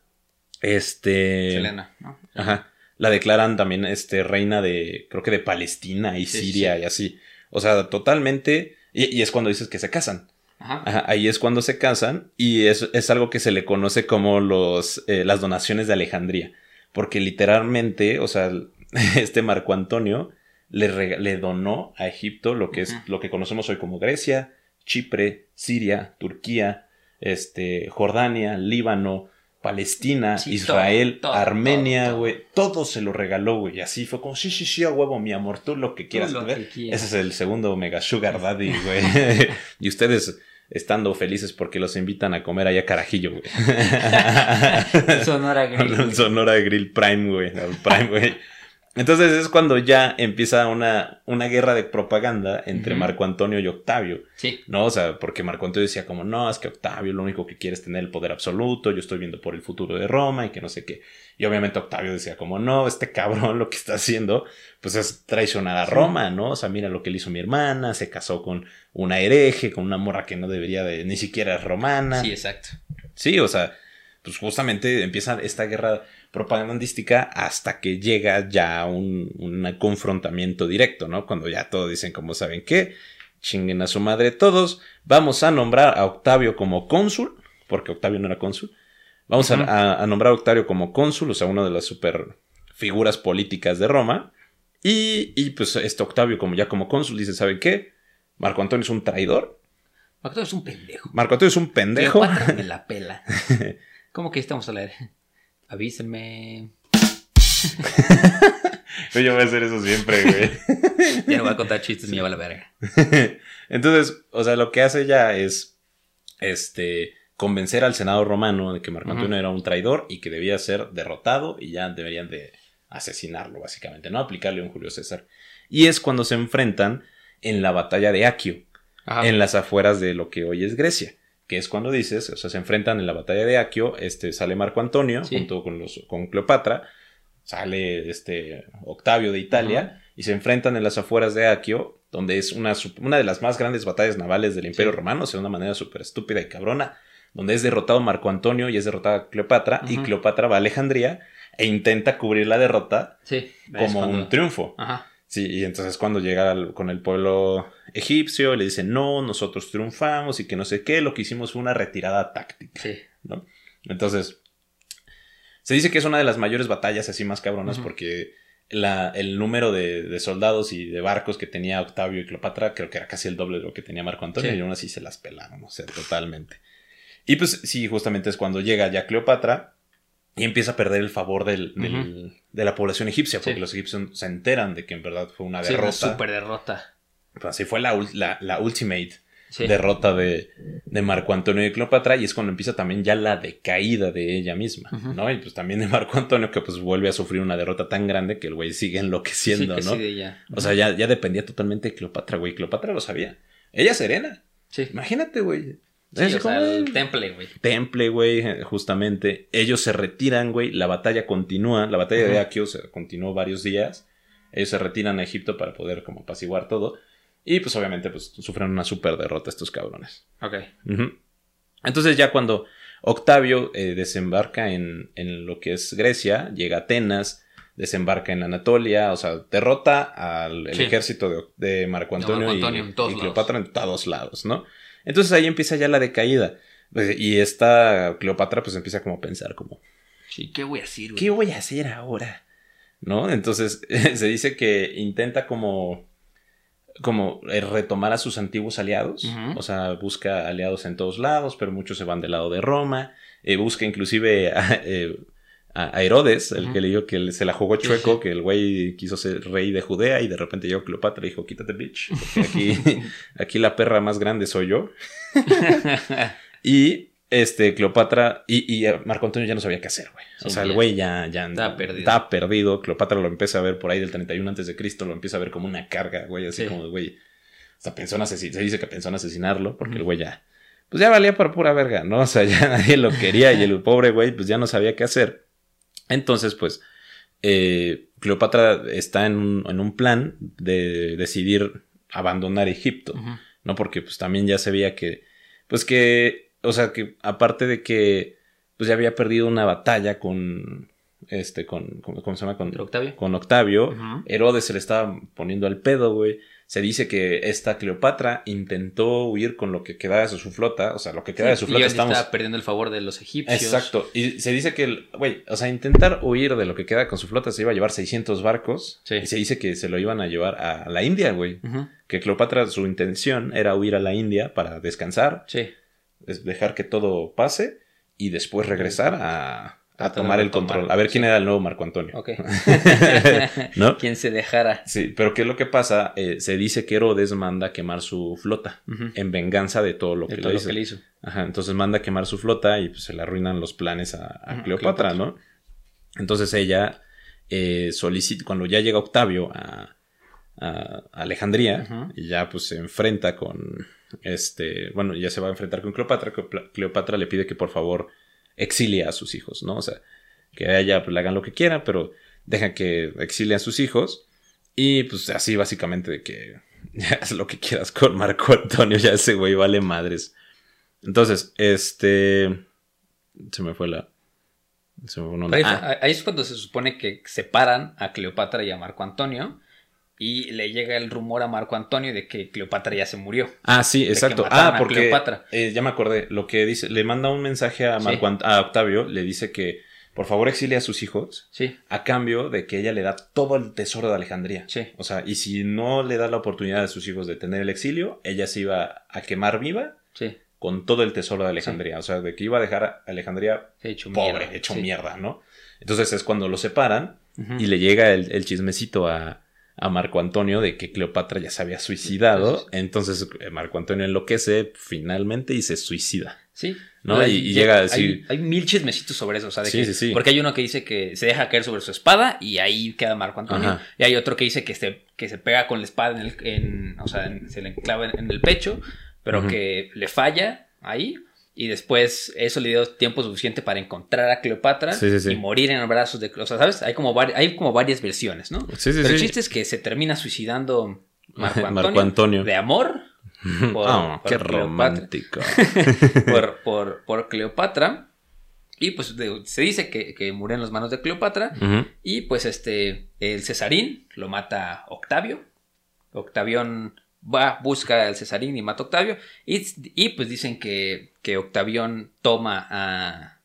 este... Selena, ¿no? Ajá. La declaran también este, reina de, creo que de Palestina y Siria y así. O sea, totalmente. Y, y es cuando dices que se casan. Ajá. Ajá, ahí es cuando se casan y es, es algo que se le conoce como los, eh, las donaciones de Alejandría. Porque literalmente, o sea, (laughs) este Marco Antonio le, le donó a Egipto lo que es lo que conocemos hoy como Grecia, Chipre, Siria, Turquía, este, Jordania, Líbano, Palestina, Sí, Israel, todo, todo, Armenia, todo. güey. Todo se lo regaló, güey. Y así fue como, sí, sí, sí, a huevo, mi amor, tú lo que quieras. lo que quieras. Ese es el segundo Mega Sugar Daddy, güey. (laughs) (laughs) y ustedes estando felices porque los invitan a comer allá carajillo, güey. (laughs) Sonora Grill. Sonora Grill Prime, güey. Prime, güey. Entonces es cuando ya empieza una, una guerra de propaganda entre. Marco Antonio y Octavio. Sí. ¿no? O sea, porque Marco Antonio decía como, no, es que Octavio lo único que quiere es tener el poder absoluto, yo estoy viendo por el futuro de Roma y que no sé qué. Y obviamente Octavio decía como, no, este cabrón lo que está haciendo, pues es traicionar a Roma, ¿no? O sea, mira lo que le hizo mi hermana, se casó con una hereje, con una morra que no debería de, ni siquiera es romana. Sí, exacto. Sí, o sea, pues justamente empieza esta guerra propagandística hasta que llega ya un, un confrontamiento directo, ¿no? Cuando ya todos dicen, como saben qué, chinguen a su madre todos, vamos a nombrar a Octavio como cónsul, porque Octavio no era cónsul, vamos a- a, a nombrar a Octavio como cónsul, o sea, una de las super figuras políticas de Roma, y, y pues este Octavio como ya como cónsul dice, ¿saben qué? Marco Antonio es un traidor, Macdo es un pendejo. Marco Antonio es un pendejo. Cleopatra me la pela. (laughs) ¿Cómo que estamos al aire? Avísenme. (laughs) Yo voy a hacer eso siempre, güey. Ya no voy a contar chistes, me lleva la verga. (laughs) Entonces, o sea, lo que hace ya es este convencer al Senado romano de que Marco. Antonio era un traidor y que debía ser derrotado y ya deberían de asesinarlo, básicamente, no aplicarle un Julio César. Y es cuando se enfrentan en la batalla de Aquio, Ajá. en las afueras de lo que hoy es Grecia. Que es cuando dices, o sea, se enfrentan en la batalla de Aquio, este, sale Marco Antonio Sí. junto con, los, con Cleopatra, sale este Octavio de Italia y se enfrentan en las afueras de Aquio, donde es una, una de las más grandes batallas navales del Imperio Sí. Romano, o sea, de una manera súper estúpida y cabrona, donde es derrotado Marco Antonio y es derrotada Cleopatra, y. Cleopatra va a Alejandría e intenta cubrir la derrota Sí. como cuando- un triunfo. Ajá. Sí, y entonces cuando llega al- con el pueblo egipcio, le dicen, no, nosotros triunfamos y que no sé qué, lo que hicimos fue una retirada táctica, Sí. ¿no? Entonces, se dice que es una de las mayores batallas así más cabronas porque la, el número de, de soldados y de barcos que tenía Octavio y Cleopatra creo que era casi el doble de lo que tenía Marco Antonio Sí. y aún así se las pelaron, o sea, totalmente. Y pues sí, justamente es cuando llega ya Cleopatra y empieza a perder el favor del, de la población egipcia, porque Sí. los egipcios se enteran de que en verdad fue una Sí, una derrota. super derrota. Pues así fue la, la, la ultimate Sí. derrota de, de Marco Antonio y Cleopatra y es cuando empieza también ya la decaída de ella misma. ¿no? Y pues también de Marco Antonio que pues vuelve a sufrir una derrota tan grande que el güey sigue enloqueciendo, sí, que ¿no? sí, de ella. O sea, ya, ya dependía totalmente de Cleopatra, güey. Cleopatra lo sabía. Ella serena. Sí. Imagínate, güey. Sí, Es o como, sea, el "Ay, temple, güey. temple, güey, eh, justamente. Ellos se retiran, güey. La batalla continúa. La batalla de. Aquio se continuó varios días. Ellos se retiran a Egipto para poder como apaciguar todo. Y pues obviamente pues sufren una super derrota estos cabrones. Ok. Entonces ya cuando Octavio eh, desembarca en, en lo que es Grecia, llega a Atenas, desembarca en Anatolia, o sea, derrota al el Sí. ejército de, de Marco De Antonio, y- Antonio en todos y, lados. Cleopatra en todos lados, ¿no? Entonces ahí empieza ya la decaída. Pues, Y esta Cleopatra pues empieza como a pensar como, Sí, ¿qué voy a güey? ¿qué voy a hacer ahora? ¿No? Entonces (laughs) se dice que intenta como como eh, retomar a sus antiguos aliados, o sea, busca aliados en todos lados, pero muchos se van del lado de Roma, eh, busca inclusive (laughs) eh, a, Herodes, el que le dijo que se la jugó chueco, sí. que el güey quiso ser rey de Judea y de repente llegó Cleopatra y dijo, quítate, bitch. aquí, (laughs) aquí la perra más grande soy yo. (laughs) Y este, Cleopatra, y, y Marco Antonio ya no sabía qué hacer, güey. O sea, el güey ya, ya Estaba perdido. Cleopatra lo empieza a ver por ahí del 31 antes de Cristo, lo empieza a ver como una carga, güey, así Sí. como de, güey. Hasta pensó en asesinar, se dice que pensó en asesinarlo, porque el güey ya, pues ya valía por pura verga, ¿no? O sea, ya (laughs) nadie lo quería y el pobre güey, pues ya no sabía qué hacer. Entonces, pues, eh, Cleopatra está en un, en un plan de decidir abandonar Egipto. ¿no? Porque pues también ya se veía que, pues que, o sea, que aparte de que, pues ya había perdido una batalla con, este, con, con- ¿cómo se llama? Con, ¿Contra Octavio? con Octavio. Herodes se le estaba poniendo al pedo, güey. Se dice que esta Cleopatra intentó huir con lo que quedaba de su flota, o sea, lo que quedaba de su y flota estamos... estaba perdiendo el favor de los egipcios. Exacto. Y se dice que, el- güey, o sea, intentar huir de lo que queda con su flota se iba a llevar 600 barcos. Sí. Y se dice que se lo iban a llevar a la India, güey. Que Cleopatra, su intención era huir a la India para descansar, Sí. dejar que todo pase y después regresar a, a tomar el tomar, control. A ver quién sí. era el nuevo Marco Antonio. Ok. (laughs) (laughs) ¿No? Quien se dejara. Sí, pero ¿qué es lo que pasa? Eh, se dice que Herodes manda a quemar su flota en venganza de todo lo De que todo le lo hizo. que le hizo. Ajá, entonces manda a quemar su flota y pues se le arruinan los planes a, Cleopatra, Cleopatra. ¿no? Entonces ella eh, solicita, cuando ya llega Octavio a, a Alejandría y ya pues se enfrenta con este, bueno, ya se va a enfrentar con Cleopatra- Cleopatra le pide que por favor exilie a sus hijos, ¿no? O sea, que a ella pues, le hagan lo que quiera, pero deja que exilie a sus hijos y pues así básicamente de que (laughs) haz lo que quieras con Marco Antonio, ya ese güey vale madres. Entonces, este. Se me fue la. Se me fue una. Ahí, Ah, ahí es cuando se supone que separan a Cleopatra y a Marco Antonio. Y le llega el rumor a Marco Antonio de que Cleopatra ya se murió. ah, sí, exacto. Ah, porque. Cleopatra. eh, ya me acordé. Lo que dice. Le manda un mensaje a. Marco a Octavio. Le dice que por favor exilie a sus hijos. Sí, A cambio de que ella le da todo el tesoro de Alejandría. sí. O sea, y si no le da la oportunidad a sus hijos de tener el exilio, ella se iba a quemar viva Sí, con todo el tesoro de Alejandría. O sea, de que iba a dejar a Alejandría hecho pobre, mierda. hecho Sí. mierda, ¿no? Entonces es cuando lo separan y le llega el, el chismecito a, a Marco Antonio de que Cleopatra ya se había suicidado. Entonces eh, Marco Antonio enloquece finalmente y se suicida. Sí. ¿No? Sea, Y- y llega a decir- Hay, hay mil chismecitos sobre eso. O sea, de Sí, que- sí, sí. Porque hay uno que dice que se deja caer sobre su espada y ahí queda Marco Antonio. Ajá. Y hay otro que dice que se, que se pega con la espada en el. En, o sea, en- se le clava en, en el pecho, pero que le falla ahí. Y después eso le dio tiempo suficiente para encontrar a Cleopatra Sí, sí, sí. y morir en los brazos de. O sea, ¿sabes? Hay como, hay como varias versiones, ¿no? Sí, sí, pero el chiste es que se termina suicidando Marco (laughs) Antonio. Marco Antonio. De amor. (laughs) por- Ah, por qué Cleopatra. romántico. (laughs) por, por, por Cleopatra. Y pues de- se dice que, que murió en las manos de Cleopatra. Y pues este, el Cesarín lo mata Octavio. Octavión va, busca al Cesarín y mata a Octavio. Y, y, pues dicen que, que Octavión toma a,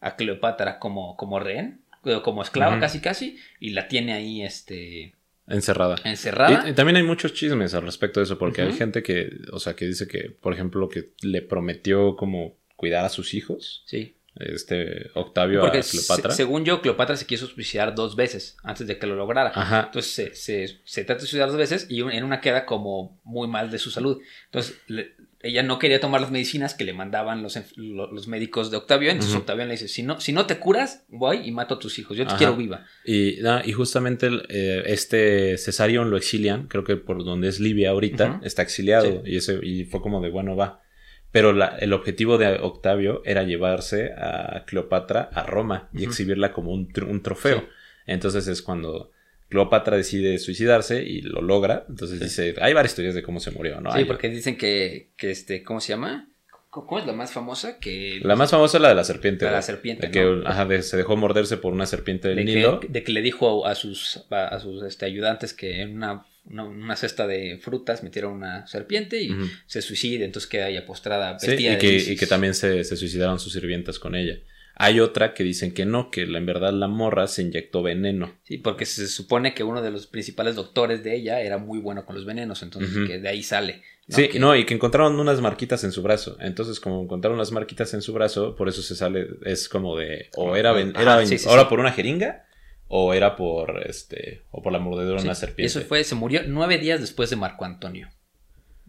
a Cleopatra como, como rehén, eh, como esclava casi casi, y la tiene ahí este, Encerrada. encerrada. Y, y también hay muchos chismes al respecto de eso, porque hay gente que, o sea, que dice que, por ejemplo, que le prometió como cuidar a sus hijos, sí. Este Octavio Porque a Cleopatra. se- según yo, Cleopatra se quiso suicidar dos veces antes de que lo lograra. Ajá. Entonces se, se, se trata de suicidar dos veces y un- en una queda como muy mal de su salud. Entonces le- ella no quería tomar las medicinas que le mandaban los, los médicos de Octavio. Entonces Ujú. Octavión le dice, si no, si no te curas, voy y mato a tus hijos. Yo te Ajá. quiero viva. Y, no, y justamente el, eh, este Cesarion lo exilian, creo que por donde es Libia ahorita, está exiliado. Sí. Y, ese, y fue como de, bueno, va. Pero la- el objetivo de Octavio era llevarse a Cleopatra a Roma y exhibirla como un, un trofeo. Sí. Entonces es cuando Cleopatra decide suicidarse y lo logra. Entonces dice, hay varias teorías de cómo se murió, ¿no? sí, Hay- porque dicen que, que este, ¿cómo se llama? ¿Cómo es la más famosa? Que La más famosa es la de la serpiente. La de la güey. serpiente, De que ¿no? ajá, de- se dejó morderse por una serpiente del de Nilo. que, de que le dijo a sus, a, a sus este, ayudantes que en una, una, una cesta de frutas metieron una serpiente y se suicide, entonces queda ella postrada, Sí, vestida y que, Isis. y que también se, se suicidaron sus sirvientas con ella. Hay otra que dicen que no, que la- en verdad la morra se inyectó veneno. Sí, porque se supone que uno de los principales doctores de ella era muy bueno con los venenos, entonces que de ahí sale. ¿no? Sí, Que- no, y que encontraron unas marquitas en su brazo. Entonces, como encontraron las marquitas en su brazo, por eso se sale, es como de, o era, ven- Ajá, era sí, sí, ahora sí. por una jeringa, o era por, este, o por la mordedura de sí, una serpiente. eso fue, se murió nueve días después de Marco Antonio.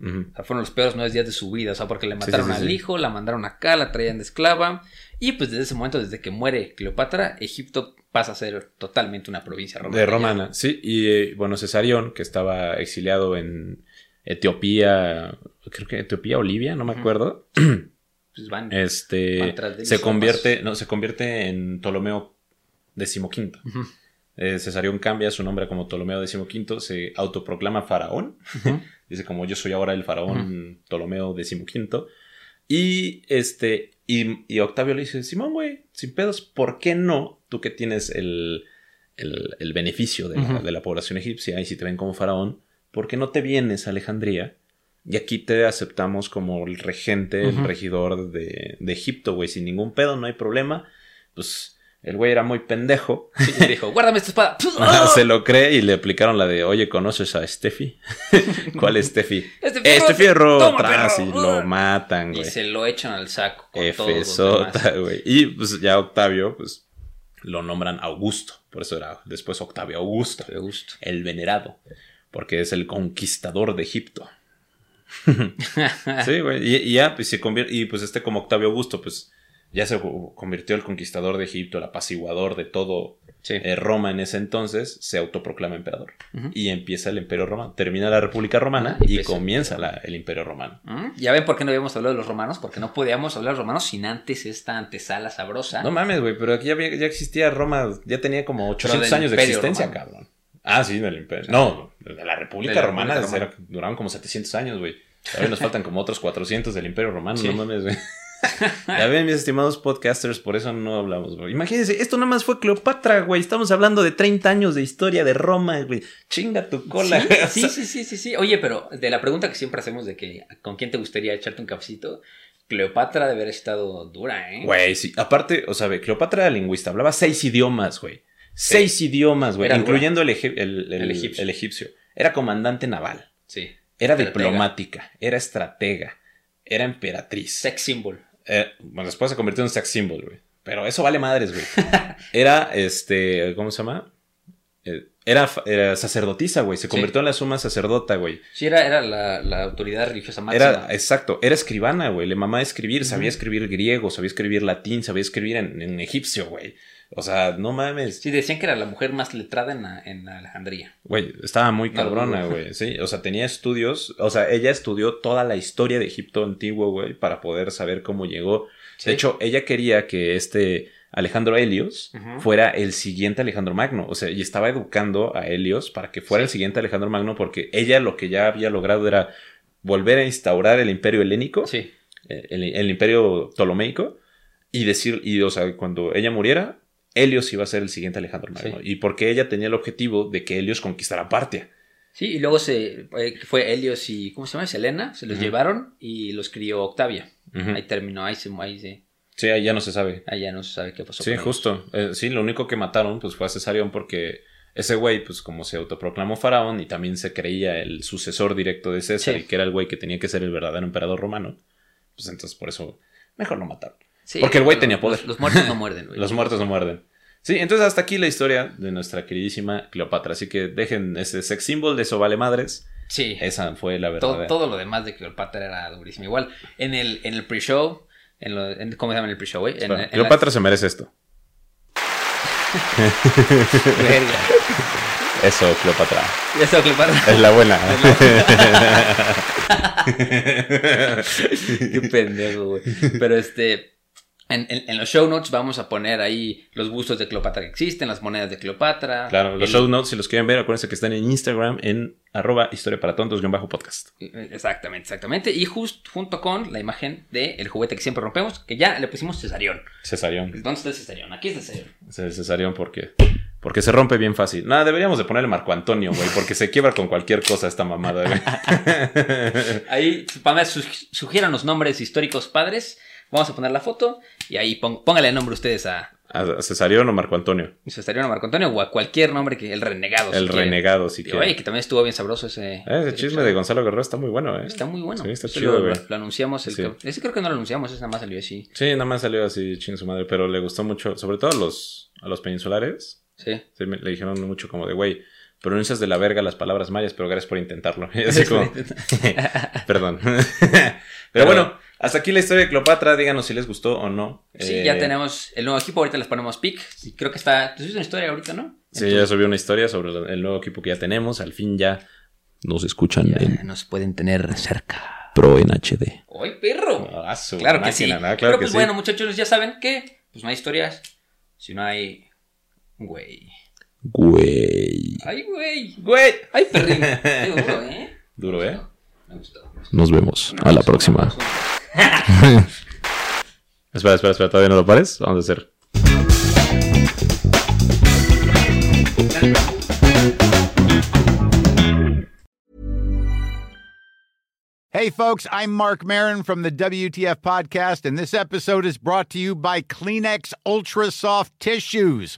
O sea, fueron los peores nueve días de su vida, o sea, porque le mataron sí, sí, al hijo, la mandaron acá, la traían de esclava, y pues desde ese momento, desde que muere Cleopatra, Egipto pasa a ser totalmente una provincia romana. De romana, sí. Y eh, bueno, Cesarión, que estaba exiliado en Etiopía, creo que Etiopía o Libia, no me acuerdo. Pues van, Este Van se convierte, no, se convierte en Ptolomeo XV. Ujú. Eh, Cesarión cambia su nombre como Ptolomeo XV, se autoproclama faraón. (laughs) Dice como yo soy ahora el faraón Ptolomeo XV. Y este, y, y Octavio le dice, Simón, güey, sin pedos, ¿por qué no? Tú que tienes el, el, el beneficio de la, Ujú. de la población egipcia y si te ven como faraón, ¿por qué no te vienes a Alejandría? Y aquí te aceptamos como el regente, el regidor de, de Egipto, güey, sin ningún pedo, no hay problema. Pues el güey era muy pendejo. Sí, y dijo, guárdame esta espada. (laughs) Se lo cree y le aplicaron la de, oye, ¿conoces a Steffi? (laughs) ¿Cuál es Steffi? Este Este fierro Toma, atrás perro. y lo matan, Y güey. se lo echan al saco con güey. Y pues ya Octavio, pues lo nombran Augusto. Por eso era después Octavio Augusto. De gusto. El venerado. Porque es el conquistador de Egipto. (laughs) sí, güey. Y, y ya, pues se convierte. Y pues este como Octavio Augusto, pues ya se convirtió el conquistador de Egipto, el apaciguador de todo Sí. eh, Roma en ese entonces, se autoproclama emperador. Y empieza el Imperio Romano. Termina la República Romana y comienza la- el Imperio Romano. Ya ven por qué no habíamos hablado de los romanos, porque no podíamos hablar de los romanos sin antes esta antesala sabrosa. No mames, güey, pero aquí ya, había- ya existía Roma, ya tenía como 800 del años de existencia, Romano. cabrón. Ah, sí, del Imperio. No, de la República De la Romana, República era- duraron como 700 años, güey. Todavía nos faltan como otros 400 del Imperio Romano, Sí. no mames, güey. Ya ven, mis estimados podcasters, por eso no hablamos, güey. Imagínense, esto nada más fue Cleopatra, güey. Estamos hablando de 30 años de historia de Roma, güey. Chinga tu cola. Sí, (laughs) sí, sí, sí, sí. Oye, pero de la pregunta que siempre hacemos de que con quién te gustaría echarte un cafecito, Cleopatra debe haber estado dura, ¿eh? Güey, sí. Aparte, o sea, ve, Cleopatra era lingüista, hablaba seis idiomas, güey. Seis idiomas, güey, incluyendo el, el- el- El egipcio. el egipcio. Era comandante naval, Sí. era Estratega. diplomática, era estratega, era emperatriz. Sex symbol. Eh, bueno, después se convirtió en un sex symbol, güey. Pero eso vale madres, güey. (laughs) Era, este, ¿cómo se llama? Eh, Era, era sacerdotisa, güey. Se Sí. convirtió en la suma sacerdota, güey. Sí, era, era la, la autoridad religiosa máxima. Era, exacto, era escribana, güey. Le mamá escribir, sabía escribir griego, sabía escribir latín, sabía escribir en, en egipcio, güey. O sea, no mames. Sí, decían que era la mujer más letrada en, la- en Alejandría. Güey, estaba muy cabrona, güey. Sí, o sea, tenía estudios. O sea, ella estudió toda la historia de Egipto antiguo, güey, para poder saber cómo llegó. Sí. De hecho, ella quería que este Alejandro Helios fuera el siguiente Alejandro Magno. O sea, y estaba educando a Helios para que fuera Sí. el siguiente Alejandro Magno, porque ella lo que ya había logrado era volver a instaurar el imperio helénico, Sí. eh, el, el imperio ptolomeico, y decir, y o sea, cuando ella muriera, Helios iba a ser el siguiente Alejandro Magno. Sí. Y porque ella tenía el objetivo de que Helios conquistara Partia. Sí, y luego se fue Helios y ¿cómo se llama? Selena, se los llevaron y los crió Octavia. Ahí terminó, ahí se, ahí se, Sí, ahí ya no se sabe. ahí ya no se sabe qué pasó. Sí, justo. Eh, sí, lo único que mataron pues fue a Cesarión porque ese güey, pues como se autoproclamó faraón y también se creía el sucesor directo de César Sí. y que era el güey que tenía que ser el verdadero emperador romano, pues entonces por eso mejor lo mataron. Sí, Porque el güey tenía poder. Los, los muertos no (laughs) muerden, güey. Los muertos no muerden. Sí, entonces hasta aquí la historia de nuestra queridísima Cleopatra. Así que dejen ese sex symbol de eso vale madres. Sí. Esa fue la verdad. todo lo demás de Cleopatra era durísimo. Igual, en el, en el pre-show, en ¿cómo se llama en el pre-show, güey? En, Espera, en Cleopatra se merece esto. (laughs) Verga. Eso, Cleopatra. Eso, Cleopatra. Es la buena. (laughs) Qué pendejo, güey. Pero este. En, en- en los show notes vamos a poner ahí los bustos de Cleopatra que existen, las monedas de Cleopatra. Claro, los el- show notes, si los quieren ver, acuérdense que están en Instagram en arroba historia para tontos podcast. Exactamente, exactamente. Y justo junto con la imagen del juguete que siempre rompemos, que ya le pusimos Cesarión. Cesarión. ¿Dónde está el Cesarión? Aquí está el Cesarión. Es el Cesarión porque, porque se rompe bien fácil. Nada, deberíamos de ponerle Marco Antonio, güey, porque se quiebra con cualquier cosa esta mamada, güey. (laughs) Ahí, Pamela, su- sugieran los nombres históricos padres. Vamos a poner la foto. Y ahí póngale el nombre ustedes a A Cesarión o Marco Antonio. Cesariano Marco Antonio o a cualquier nombre que el renegado. el si renegado, si Y, quiere. Oye, que también estuvo bien sabroso ese. Eh, ese chisme de Gonzalo Guerrero está muy bueno, ¿eh? Está muy bueno. Sí, está Ese chido, lo, lo anunciamos. El Sí. cap- Ese creo que no lo anunciamos, ese nada más salió así. Sí, nada más salió así, ching su madre, pero le gustó mucho, sobre todo a los, a los peninsulares. Sí. Sí, me- le dijeron mucho como de, güey, pronuncias de la verga las palabras mayas, pero gracias por intentarlo. (laughs) Así como, (laughs) perdón. (laughs) pero bueno, hasta aquí la historia de Cleopatra. Díganos si les gustó o no. Sí, Eh, ya tenemos el nuevo equipo. Ahorita les ponemos pick. Creo que está. ¿Tú subiste una historia ahorita, no? Sí, ya subí una historia sobre el nuevo equipo que ya tenemos. Al fin ya nos escuchan Ya en nos pueden tener cerca. Pro en HD. ¡Ay, perro! Ah, claro que sí. Claro Pero que pues sí. bueno, muchachos, ya saben que pues no hay historias si no hay. Güey. Güey. ¡Ay, güey! Güey. ¡Ay, perrín! (laughs) Duro, ¿eh? Duro, ¿eh? Me gustó. Nos vemos. A la próxima. (laughs) Espera, espera, espera. ¿Todavía no lo pares? Vamos a hacer. Hey, folks, I'm Mark Marin from the WTF Podcast, and this episode is brought to you by Kleenex Ultra Soft Tissues,